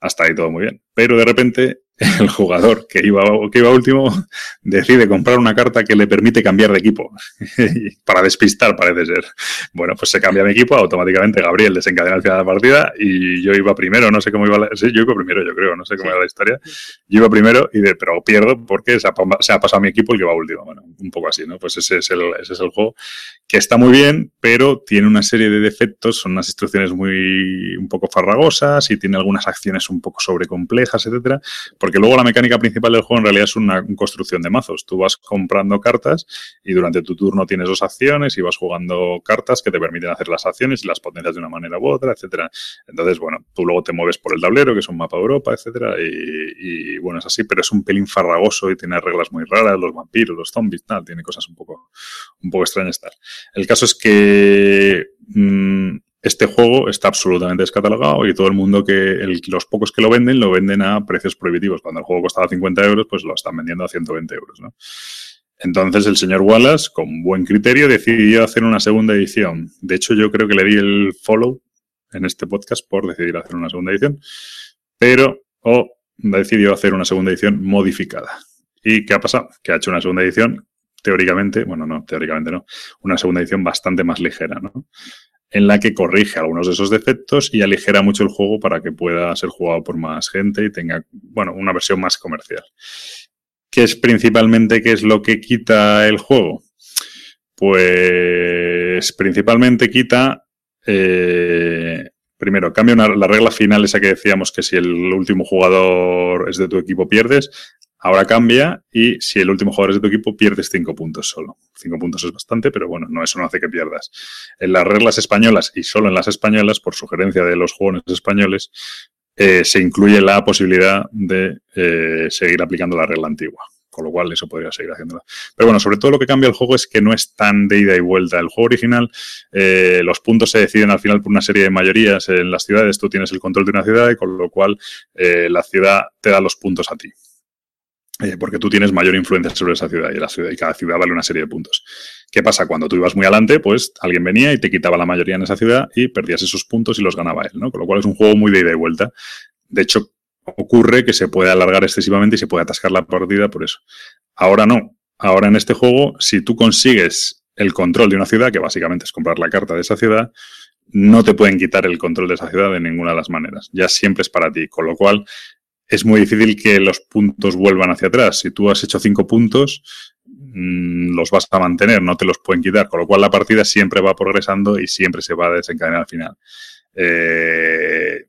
Hasta ahí todo muy bien. Pero de repente [LAUGHS] el jugador que iba, que iba último decide comprar una carta que le permite cambiar de equipo. [LAUGHS] Para despistar, parece ser. Bueno, pues se cambia mi equipo, automáticamente Gabriel desencadena al final de la partida y yo iba primero, no sé cómo iba la... Sí, yo iba primero, yo creo, no sé cómo era la historia. Yo iba primero, y de, pero pierdo porque se ha, se ha pasado mi equipo el que va último. Bueno, un poco así, ¿no? Pues ese es, el, ese es el juego que está muy bien, pero tiene una serie de defectos, son unas instrucciones muy un poco farragosas y tiene algunas acciones un poco sobrecomplejas, etcétera Porque luego la mecánica principal del juego en realidad es una construcción de mazos. Tú vas comprando cartas y durante tu turno tienes dos acciones y vas jugando cartas que te permiten hacer las acciones y las potencias de una manera u otra, etcétera. Entonces, bueno, tú luego te mueves por el tablero, que es un mapa Europa, etcétera, y, bueno, es así, pero es un pelín farragoso y tiene reglas muy raras, los vampiros, los zombies, tal, tiene cosas un poco, un poco extrañas tal. El caso es que mm, este juego está absolutamente descatalogado y todo el mundo que, los pocos que lo venden, lo venden a precios prohibitivos. Cuando el juego costaba 50 euros, pues lo están vendiendo a 120 euros, ¿no? Entonces el señor Wallace, con buen criterio, decidió hacer una segunda edición. De hecho, yo creo que le di el follow en este podcast por decidir hacer una segunda edición, pero o decidió hacer una segunda edición modificada. ¿Y qué ha pasado? Que ha hecho una segunda edición, teóricamente, bueno, no, teóricamente no, una segunda edición bastante más ligera, ¿no? En la que corrige algunos de esos defectos y aligera mucho el juego para que pueda ser jugado por más gente y tenga, bueno, una versión más comercial. ¿Qué es principalmente qué es lo que quita el juego? Pues principalmente quita eh, primero, cambia la regla final esa que decíamos que si el último jugador es de tu equipo pierdes, ahora cambia y si el último jugador es de tu equipo pierdes cinco puntos solo. Cinco puntos es bastante, pero bueno, no eso no hace que pierdas. En las reglas españolas y solo en las españolas, por sugerencia de los jugadores españoles, eh, se incluye la posibilidad de eh, seguir aplicando la regla antigua con lo cual eso podría seguir haciéndolo. Pero bueno, sobre todo lo que cambia el juego es que no es tan de ida y vuelta. El juego original, eh, los puntos se deciden al final por una serie de mayorías en las ciudades. Tú tienes el control de una ciudad y con lo cual la ciudad te da los puntos a ti. Eh, porque tú tienes mayor influencia sobre esa ciudad y, ciudad y cada ciudad vale una serie de puntos. ¿Qué pasa? Cuando tú ibas muy adelante, pues alguien venía y te quitaba la mayoría en esa ciudad y perdías esos puntos y los ganaba él, ¿no? Con lo cual es un juego muy de ida y vuelta. De hecho, ocurre que se puede alargar excesivamente y se puede atascar la partida por eso. Ahora no. Ahora en este juego, si tú consigues el control de una ciudad, que básicamente es comprar la carta de esa ciudad, no te pueden quitar el control de esa ciudad de ninguna de las maneras. Ya siempre es para ti. Con lo cual, es muy difícil que los puntos vuelvan hacia atrás. Si tú has hecho cinco puntos, mm, los vas a mantener, no te los pueden quitar. Con lo cual, la partida siempre va progresando y siempre se va a desencadenar al final. Eh,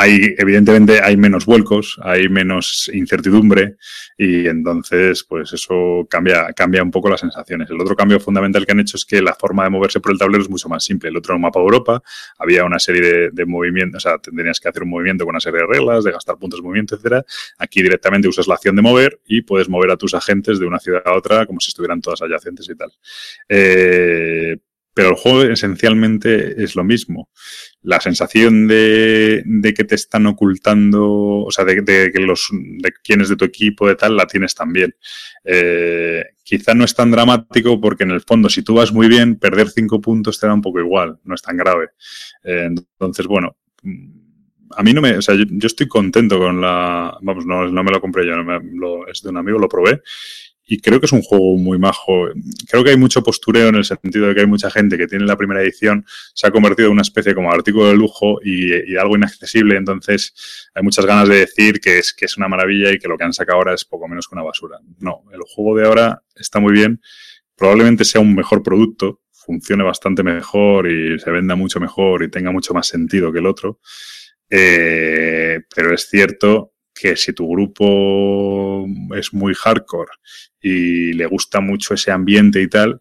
hay, evidentemente, hay menos vuelcos, hay menos incertidumbre y entonces, pues eso cambia, cambia un poco las sensaciones. El otro cambio fundamental que han hecho es que la forma de moverse por el tablero es mucho más simple. El otro en mapa de Europa había una serie de, movimientos, o sea, tendrías que hacer un movimiento con una serie de reglas, de gastar puntos de movimiento, etcétera. Aquí directamente usas la acción de mover y puedes mover a tus agentes de una ciudad a otra como si estuvieran todas adyacentes y tal. Eh, pero el juego esencialmente es lo mismo. La sensación de, que te están ocultando, o sea, de, que los, de quién es de tu equipo, de tal, la tienes también. Eh, quizá no es tan dramático porque en el fondo, si tú vas muy bien, perder cinco puntos te da un poco igual, no es tan grave. Eh, entonces, bueno, a mí no me, o sea, yo, estoy contento con la, vamos, no, no me lo compré yo, no me, lo, es de un amigo, lo probé y creo que es un juego muy majo. Creo que hay mucho postureo en el sentido de que hay mucha gente que tiene la primera edición, se ha convertido en una especie como artículo de lujo y, algo inaccesible, entonces hay muchas ganas de decir que es, que es una maravilla y que lo que han sacado ahora es poco menos que una basura. No, el juego de ahora está muy bien, probablemente sea un mejor producto, funcione bastante mejor y se venda mucho mejor y tenga mucho más sentido que el otro. Eh, pero es cierto que si tu grupo es muy hardcore y le gusta mucho ese ambiente y tal,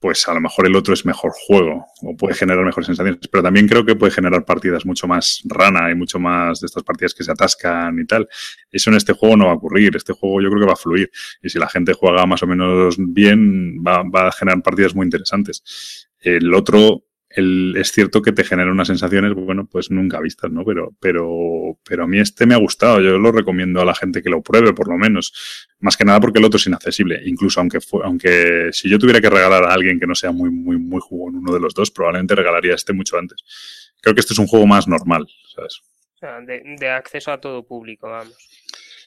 pues a lo mejor el otro es mejor juego o puede generar mejores sensaciones. Pero también creo que puede generar partidas mucho más rana y mucho más de estas partidas que se atascan y tal. Eso en este juego no va a ocurrir. Este juego yo creo que va a fluir. Y si la gente juega más o menos bien, va, va a generar partidas muy interesantes. El otro es cierto que te genera unas sensaciones, bueno, pues nunca vistas, ¿no? Pero, pero, pero a mí este me ha gustado. Yo lo recomiendo a la gente que lo pruebe, por lo menos. Más que nada porque el otro es inaccesible. Incluso aunque aunque si yo tuviera que regalar a alguien que no sea muy, muy, muy jugón uno de los dos, probablemente regalaría este mucho antes. Creo que este es un juego más normal, ¿sabes? O sea, de acceso a todo público, vamos.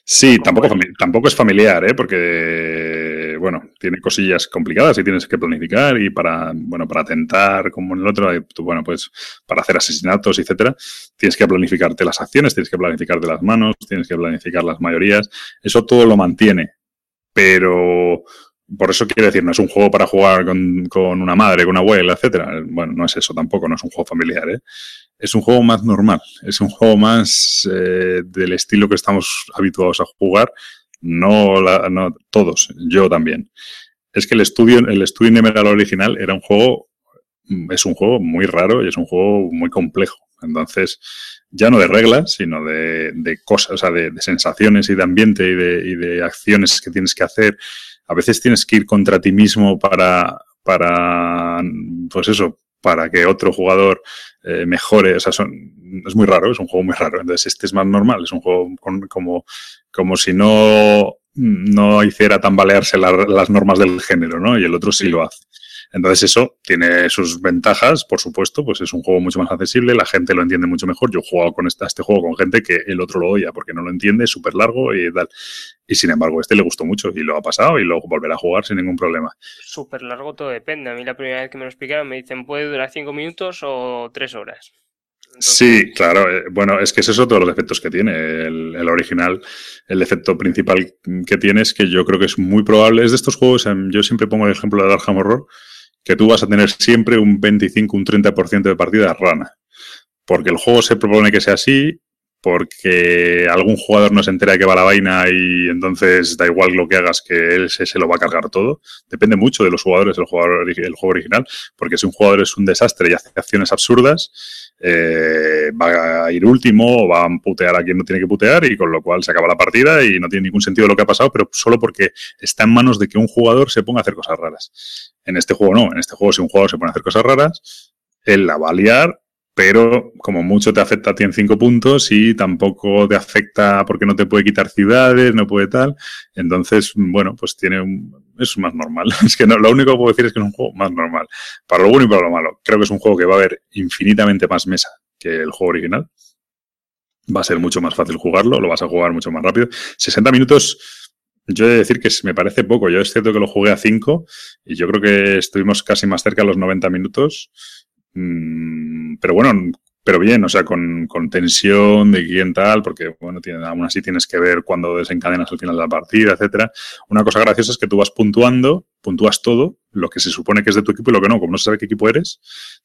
Sí, tampoco, tampoco es familiar, ¿eh? porque, bueno, tiene cosillas complicadas y tienes que planificar y para, bueno, para atentar como en el otro, bueno, pues para hacer asesinatos, etcétera, tienes que planificarte las acciones, tienes que planificarte las manos, tienes que planificar las mayorías, eso todo lo mantiene, pero por eso quiero decir, no es un juego para jugar con, con, una madre, con una abuela, etcétera. Bueno, no es eso tampoco, no es un juego familiar, ¿eh? Es un juego más normal, es un juego más eh, del estilo que estamos habituados a jugar, no, la, no todos, yo también. Es que el estudio, el estudio Nemeral original era un juego, es un juego muy raro y es un juego muy complejo. Entonces, ya no de reglas, sino de, de cosas, o sea, de, de, sensaciones y de ambiente y de, y de acciones que tienes que hacer a veces tienes que ir contra ti mismo para, para pues eso, para que otro jugador eh, mejore. O sea, son, es muy raro, es un juego muy raro. Entonces, este es más normal, es un juego con, como, como si no, no hiciera tambalearse la, las normas del género, ¿no? Y el otro sí lo hace. Entonces eso tiene sus ventajas, por supuesto, pues es un juego mucho más accesible, la gente lo entiende mucho mejor. Yo he jugado con este, este juego con gente que el otro lo oía porque no lo entiende, es súper largo y tal. Y sin embargo, este le gustó mucho y lo ha pasado y luego volverá a jugar sin ningún problema. Súper largo todo depende. A mí la primera vez que me lo explicaron me dicen puede durar cinco minutos o tres horas. Entonces... Sí, claro. Eh, bueno, es que ese es otro de los defectos que tiene. El, el, original, el defecto principal que tiene es que yo creo que es muy probable. Es de estos juegos, em, yo siempre pongo el ejemplo de Arkham Horror, que tú vas a tener siempre un 25, un 30% de partidas rana. Porque el juego se propone que sea así, porque algún jugador no se entera de que va la vaina y entonces da igual lo que hagas que él se, se lo va a cargar todo. Depende mucho de los jugadores el, jugador, juego original, porque si un jugador es un desastre y hace acciones absurdas, eh, va a ir último o va a putear a quien no tiene que putear y con lo cual se acaba la partida y no tiene ningún sentido lo que ha pasado, pero solo porque está en manos de que un jugador se ponga a hacer cosas raras. En este juego no, en este juego si un jugador se pone a hacer cosas raras, él la va a liar pero como mucho te afecta a ti en cinco puntos y tampoco te afecta porque no te puede quitar ciudades, no puede tal. Entonces, bueno, pues tiene un, es más normal. [LAUGHS] Es que no, lo único que puedo decir es que es un juego más normal. Para lo bueno y para lo malo. Creo que es un juego que va a haber infinitamente más mesa que el juego original. Va a ser mucho más fácil jugarlo, lo vas a jugar mucho más rápido. 60 minutos, yo he de decir que me parece poco. Yo es cierto que lo jugué a 5 y yo creo que estuvimos casi más cerca a los 90 minutos. Mm, pero bueno, pero bien, o sea, con, con, tensión de quién tal, porque bueno, tiene, aún así tienes que ver cuando desencadenas al final de la partida, etcétera. Una cosa graciosa es que tú vas puntuando, puntúas todo, lo que se supone que es de tu equipo y lo que no, como no se sabe qué equipo eres.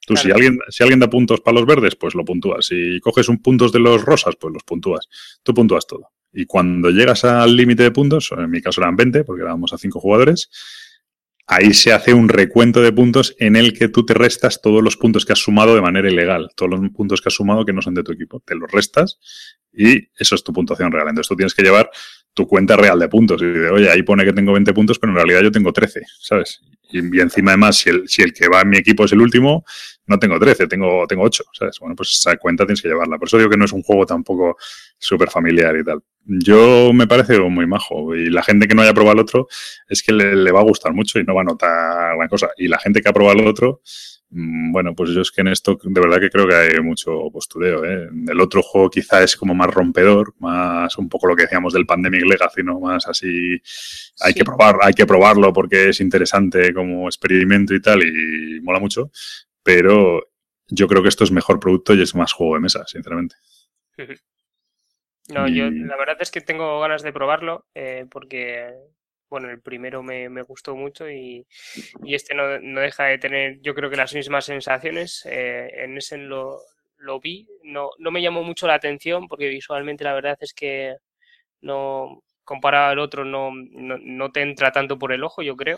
Tú, claro. si alguien, si alguien da puntos para los verdes, pues lo puntúas. Si coges un puntos de los rosas, pues los puntúas. Tú puntúas todo. Y cuando llegas al límite de puntos, en mi caso eran 20, porque éramos a 5 jugadores, ahí se hace un recuento de puntos en el que tú te restas todos los puntos que has sumado de manera ilegal, todos los puntos que has sumado que no son de tu equipo, te los restas y eso es tu puntuación real. Entonces tú tienes que llevar tu cuenta real de puntos y de, oye, ahí pone que tengo 20 puntos, pero en realidad yo tengo 13, ¿sabes? Y, encima además, si el, si el que va en mi equipo es el último, no tengo 13, tengo, tengo 8, ¿sabes? Bueno, pues esa cuenta tienes que llevarla. Por eso digo que no es un juego tampoco súper familiar y tal. Yo me parece muy majo y la gente que no haya probado el otro es que le, va a gustar mucho y no va a notar la cosa. Y la gente que ha probado el otro, bueno, pues yo es que en esto de verdad que creo que hay mucho postureo. ¿eh? El otro juego quizá es como más rompedor, más un poco lo que decíamos del Pandemic Legacy, ¿no? Más así, hay sí. que probar, hay que probarlo porque es interesante como experimento y tal y mola mucho pero yo creo que esto es mejor producto y es más juego de mesa, sinceramente. [LAUGHS] No, y... yo la verdad es que tengo ganas de probarlo eh, porque, bueno, el primero me, me gustó mucho y, y este no, no, deja de tener, yo creo que las mismas sensaciones. Eh, en ese lo, lo vi, no, no me llamó mucho la atención porque visualmente la verdad es que no, comparado al otro, no, no, no te entra tanto por el ojo, yo creo.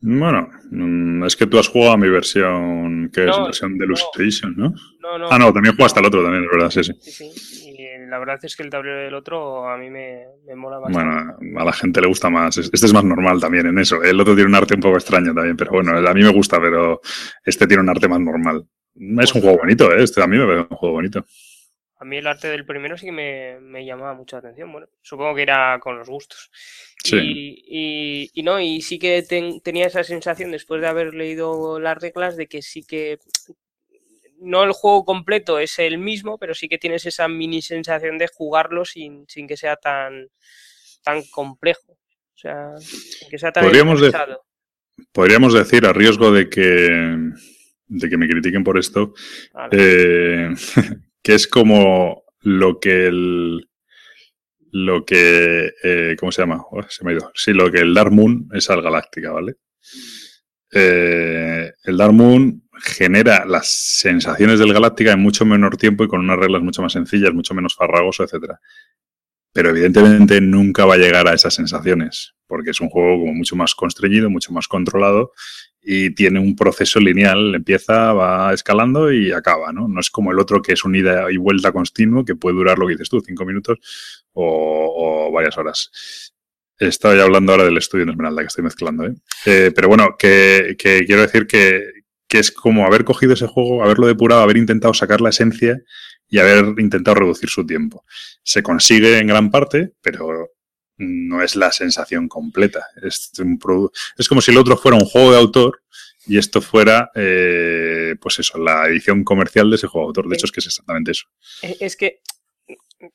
Bueno, mm, es que tú has jugado a mi versión, que no, es versión de Illustration, ¿no? ¿no? No, Ah, no, también jugaste al otro también, es verdad, sí, sí. Sí, sí. La verdad es que el tablero del otro a mí me, me mola bastante. Bueno, a la gente le gusta más. Este es más normal también en eso. El otro tiene un arte un poco extraño también, pero bueno, a mí me gusta, pero este tiene un arte más normal. Es un juego bonito, ¿eh? Este a mí me parece un juego bonito. A mí el arte del primero sí que me, me llamaba mucho la atención. Bueno, supongo que era con los gustos. Sí. Y, y, y, no, y sí que ten, tenía esa sensación después de haber leído las reglas de que sí que no el juego completo es el mismo, pero sí que tienes esa mini sensación de jugarlo sin, sin que sea tan, tan complejo. O sea, que sea tan podríamos, de, podríamos decir, a riesgo de que, de que me critiquen por esto, vale. eh, [LAUGHS] que es como lo que el lo que, eh, ¿cómo se llama? Oh, se me ha ido. Sí, lo que el Dark Moon es al Galáctica, ¿vale? Eh, el Dark Moon genera las sensaciones del Galáctica en mucho menor tiempo y con unas reglas mucho más sencillas, mucho menos farragoso, etcétera. Pero evidentemente nunca va a llegar a esas sensaciones, porque es un juego como mucho más constreñido, mucho más controlado y tiene un proceso lineal, empieza, va escalando y acaba, ¿no? No es como el otro que es un ida y vuelta continuo que puede durar lo que dices tú, cinco minutos o, varias horas. Estaba ya hablando ahora del estudio en Esmeralda que estoy mezclando, ¿eh? eh pero bueno, que, que, quiero decir que, que es como haber cogido ese juego, haberlo depurado, haber intentado sacar la esencia y haber intentado reducir su tiempo. Se consigue en gran parte, pero no es la sensación completa. Es, un es como si el otro fuera un juego de autor y esto fuera, eh, pues eso, la edición comercial de ese juego de autor. De hecho, es que es exactamente eso. Es que,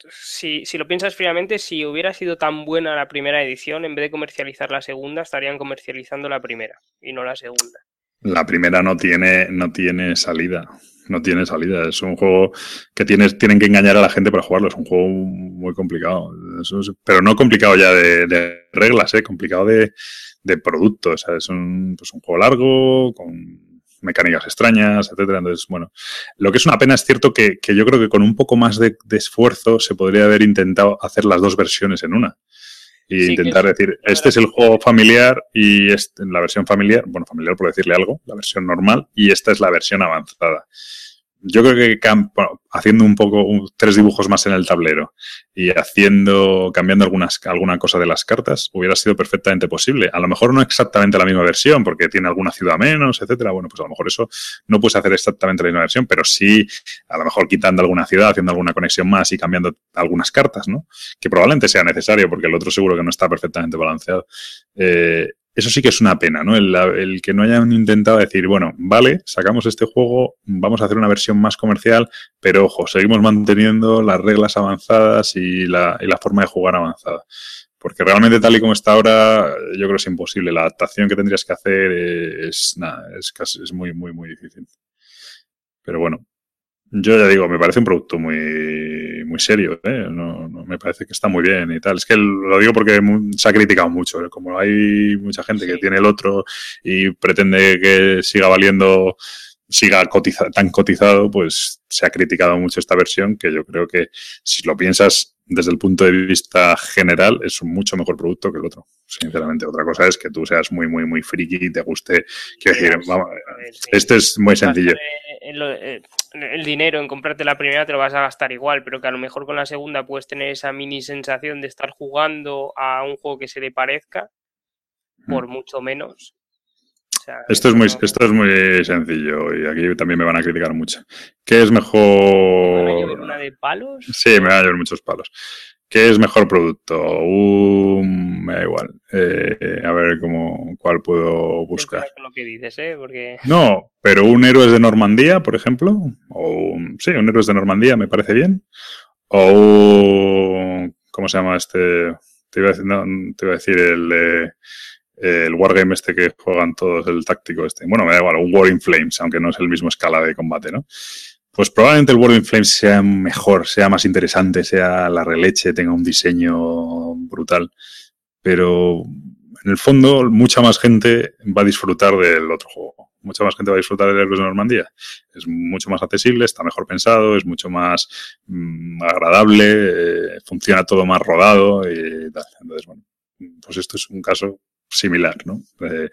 si, si lo piensas fríamente, si hubiera sido tan buena la primera edición, en vez de comercializar la segunda, estarían comercializando la primera y no la segunda. La primera no tiene, no tiene salida no tiene salida. Es un juego que tienes, tienen que engañar a la gente para jugarlo. Es un juego muy complicado. pero no complicado ya de, reglas, ¿eh? complicado de, de producto. Es un, pues un juego largo, con mecánicas extrañas, etcétera. Entonces, bueno, lo que es una pena es cierto que, que yo creo que con un poco más de, esfuerzo se podría haber intentado hacer las dos versiones en una. Y intentar decir, este es el juego familiar y este, la versión familiar, bueno, familiar por decirle algo, la versión normal, y esta es la versión avanzada yo creo que haciendo un poco tres dibujos más en el tablero y haciendo cambiando algunas alguna cosa de las cartas hubiera sido perfectamente posible. A lo mejor no exactamente la misma versión porque tiene alguna ciudad menos, etcétera. Bueno, pues a lo mejor eso no puedes hacer exactamente la misma versión, pero sí a lo mejor quitando alguna ciudad, haciendo alguna conexión más y cambiando algunas cartas, ¿no? Que probablemente sea necesario porque el otro seguro que no está perfectamente balanceado. Eh, eso sí que es una pena, ¿no? El, que no hayan intentado decir, bueno, vale, sacamos este juego, vamos a hacer una versión más comercial, pero ojo, seguimos manteniendo las reglas avanzadas y la, forma de jugar avanzada. Porque realmente tal y como está ahora, yo creo que es imposible. La adaptación que tendrías que hacer es, nada, es casi, es muy, muy, muy difícil. Pero bueno, yo ya digo, me parece un producto muy, muy serio, ¿eh? no, me parece que está muy bien y tal. Es que lo digo porque se ha criticado mucho. ¿eh? Como hay mucha gente que tiene el otro y pretende que siga valiendo, siga tan cotizado, pues se ha criticado mucho esta versión que yo creo que si lo piensas desde el punto de vista general, es un mucho mejor producto que el otro. Sinceramente, otra cosa es que tú seas muy, muy, muy friki y te guste. Quiero decir, vamos, este es muy sencillo. Eh, el dinero en comprarte la primera te lo vas a gastar igual, pero que a lo mejor con la segunda puedes tener esa mini sensación de estar jugando a un juego que se le parezca, por mucho menos. esto, es muy, esto es muy sencillo y aquí también me van a criticar mucho. ¿Qué es mejor? ¿Me va a una de palos? Sí, me van a llover muchos palos. ¿Qué es mejor producto? me da igual. Eh, a ver cómo, cuál puedo buscar. Lo que dices, ¿eh? Porque... No, pero un héroe de Normandía, por ejemplo. O sí, un héroe de Normandía me parece bien. O un, ¿cómo se llama este? Te iba a decir, te iba a decir el, el wargame este que juegan todos, el táctico este. Bueno, me da igual, un War in Flames, aunque no es el mismo escala de combate, ¿no? Pues probablemente el World in Flames sea mejor, sea más interesante, sea la releche, tenga un diseño brutal. Pero en el fondo, mucha más gente va a disfrutar del otro juego. Mucha más gente va a disfrutar del Héroes de Normandía. Es mucho más accesible, está mejor pensado, es mucho más mm, agradable, eh, funciona todo más rodado y tal. Entonces, bueno, pues esto es un caso similar, ¿no? Eh,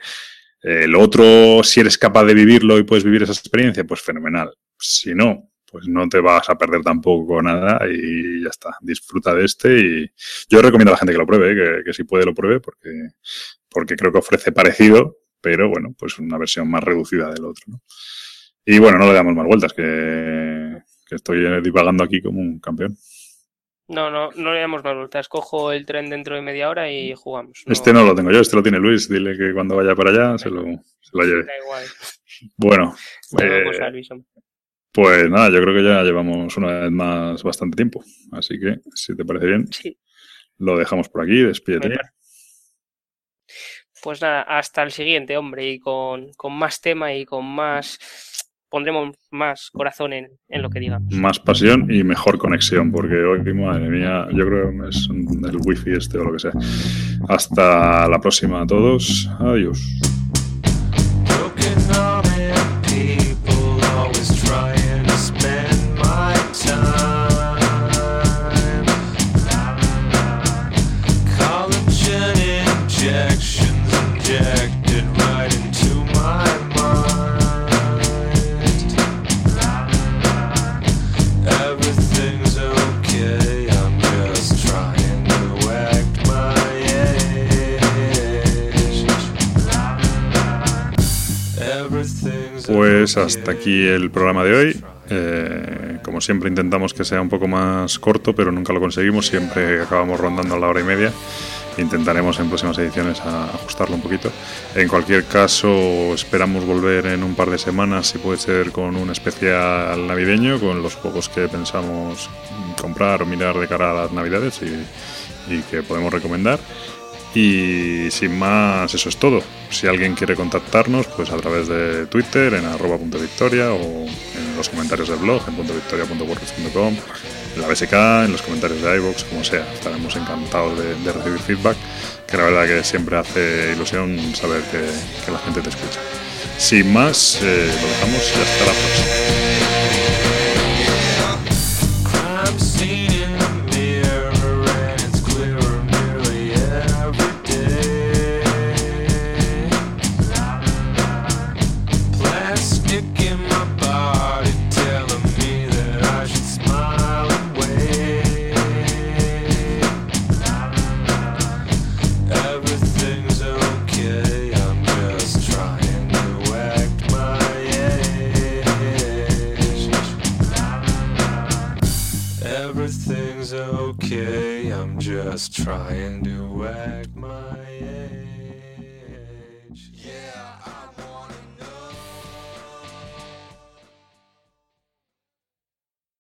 el otro, si eres capaz de vivirlo y puedes vivir esa experiencia, pues fenomenal. Si no, pues no te vas a perder tampoco nada y ya está. Disfruta de este y yo recomiendo a la gente que lo pruebe, que, si puede lo pruebe porque, porque creo que ofrece parecido, pero bueno, pues una versión más reducida del otro. ¿no? Y bueno, no le damos más vueltas, que, que estoy divagando aquí como un campeón. No, no, no le damos más vueltas. Cojo el tren dentro de media hora y jugamos. Este no lo tengo yo, este lo tiene Luis. Dile que cuando vaya para allá se lo, se lo lleve. Da igual. Bueno. Eh, pues nada, yo creo que ya llevamos una vez más bastante tiempo. Así que, si te parece bien, lo dejamos por aquí. Despídete. Pues nada, hasta el siguiente, hombre, y con, con más tema y con más pondremos más corazón en, en, lo que digamos. Más pasión y mejor conexión, porque hoy, madre mía, yo creo que es el wifi este o lo que sea. Hasta la próxima a todos. Adiós. Pues hasta aquí el programa de hoy. Eh, como siempre intentamos que sea un poco más corto, pero nunca lo conseguimos. Siempre acabamos rondando la hora y media. Intentaremos en próximas ediciones ajustarlo un poquito. En cualquier caso, esperamos volver en un par de semanas, si puede ser con un especial navideño, con los juegos que pensamos comprar o mirar de cara a las navidades y, y que podemos recomendar. Y sin más, eso es todo. Si alguien quiere contactarnos, pues a través de Twitter, en arroba punto victoria, o en los comentarios del blog, en punto victoria.wordpress.com, en la BSK, en los comentarios de iVoox, como sea. Estaremos encantados de, recibir feedback, que la verdad que siempre hace ilusión saber que, la gente te escucha. Sin más, eh, lo dejamos y hasta la próxima. Just try and do it.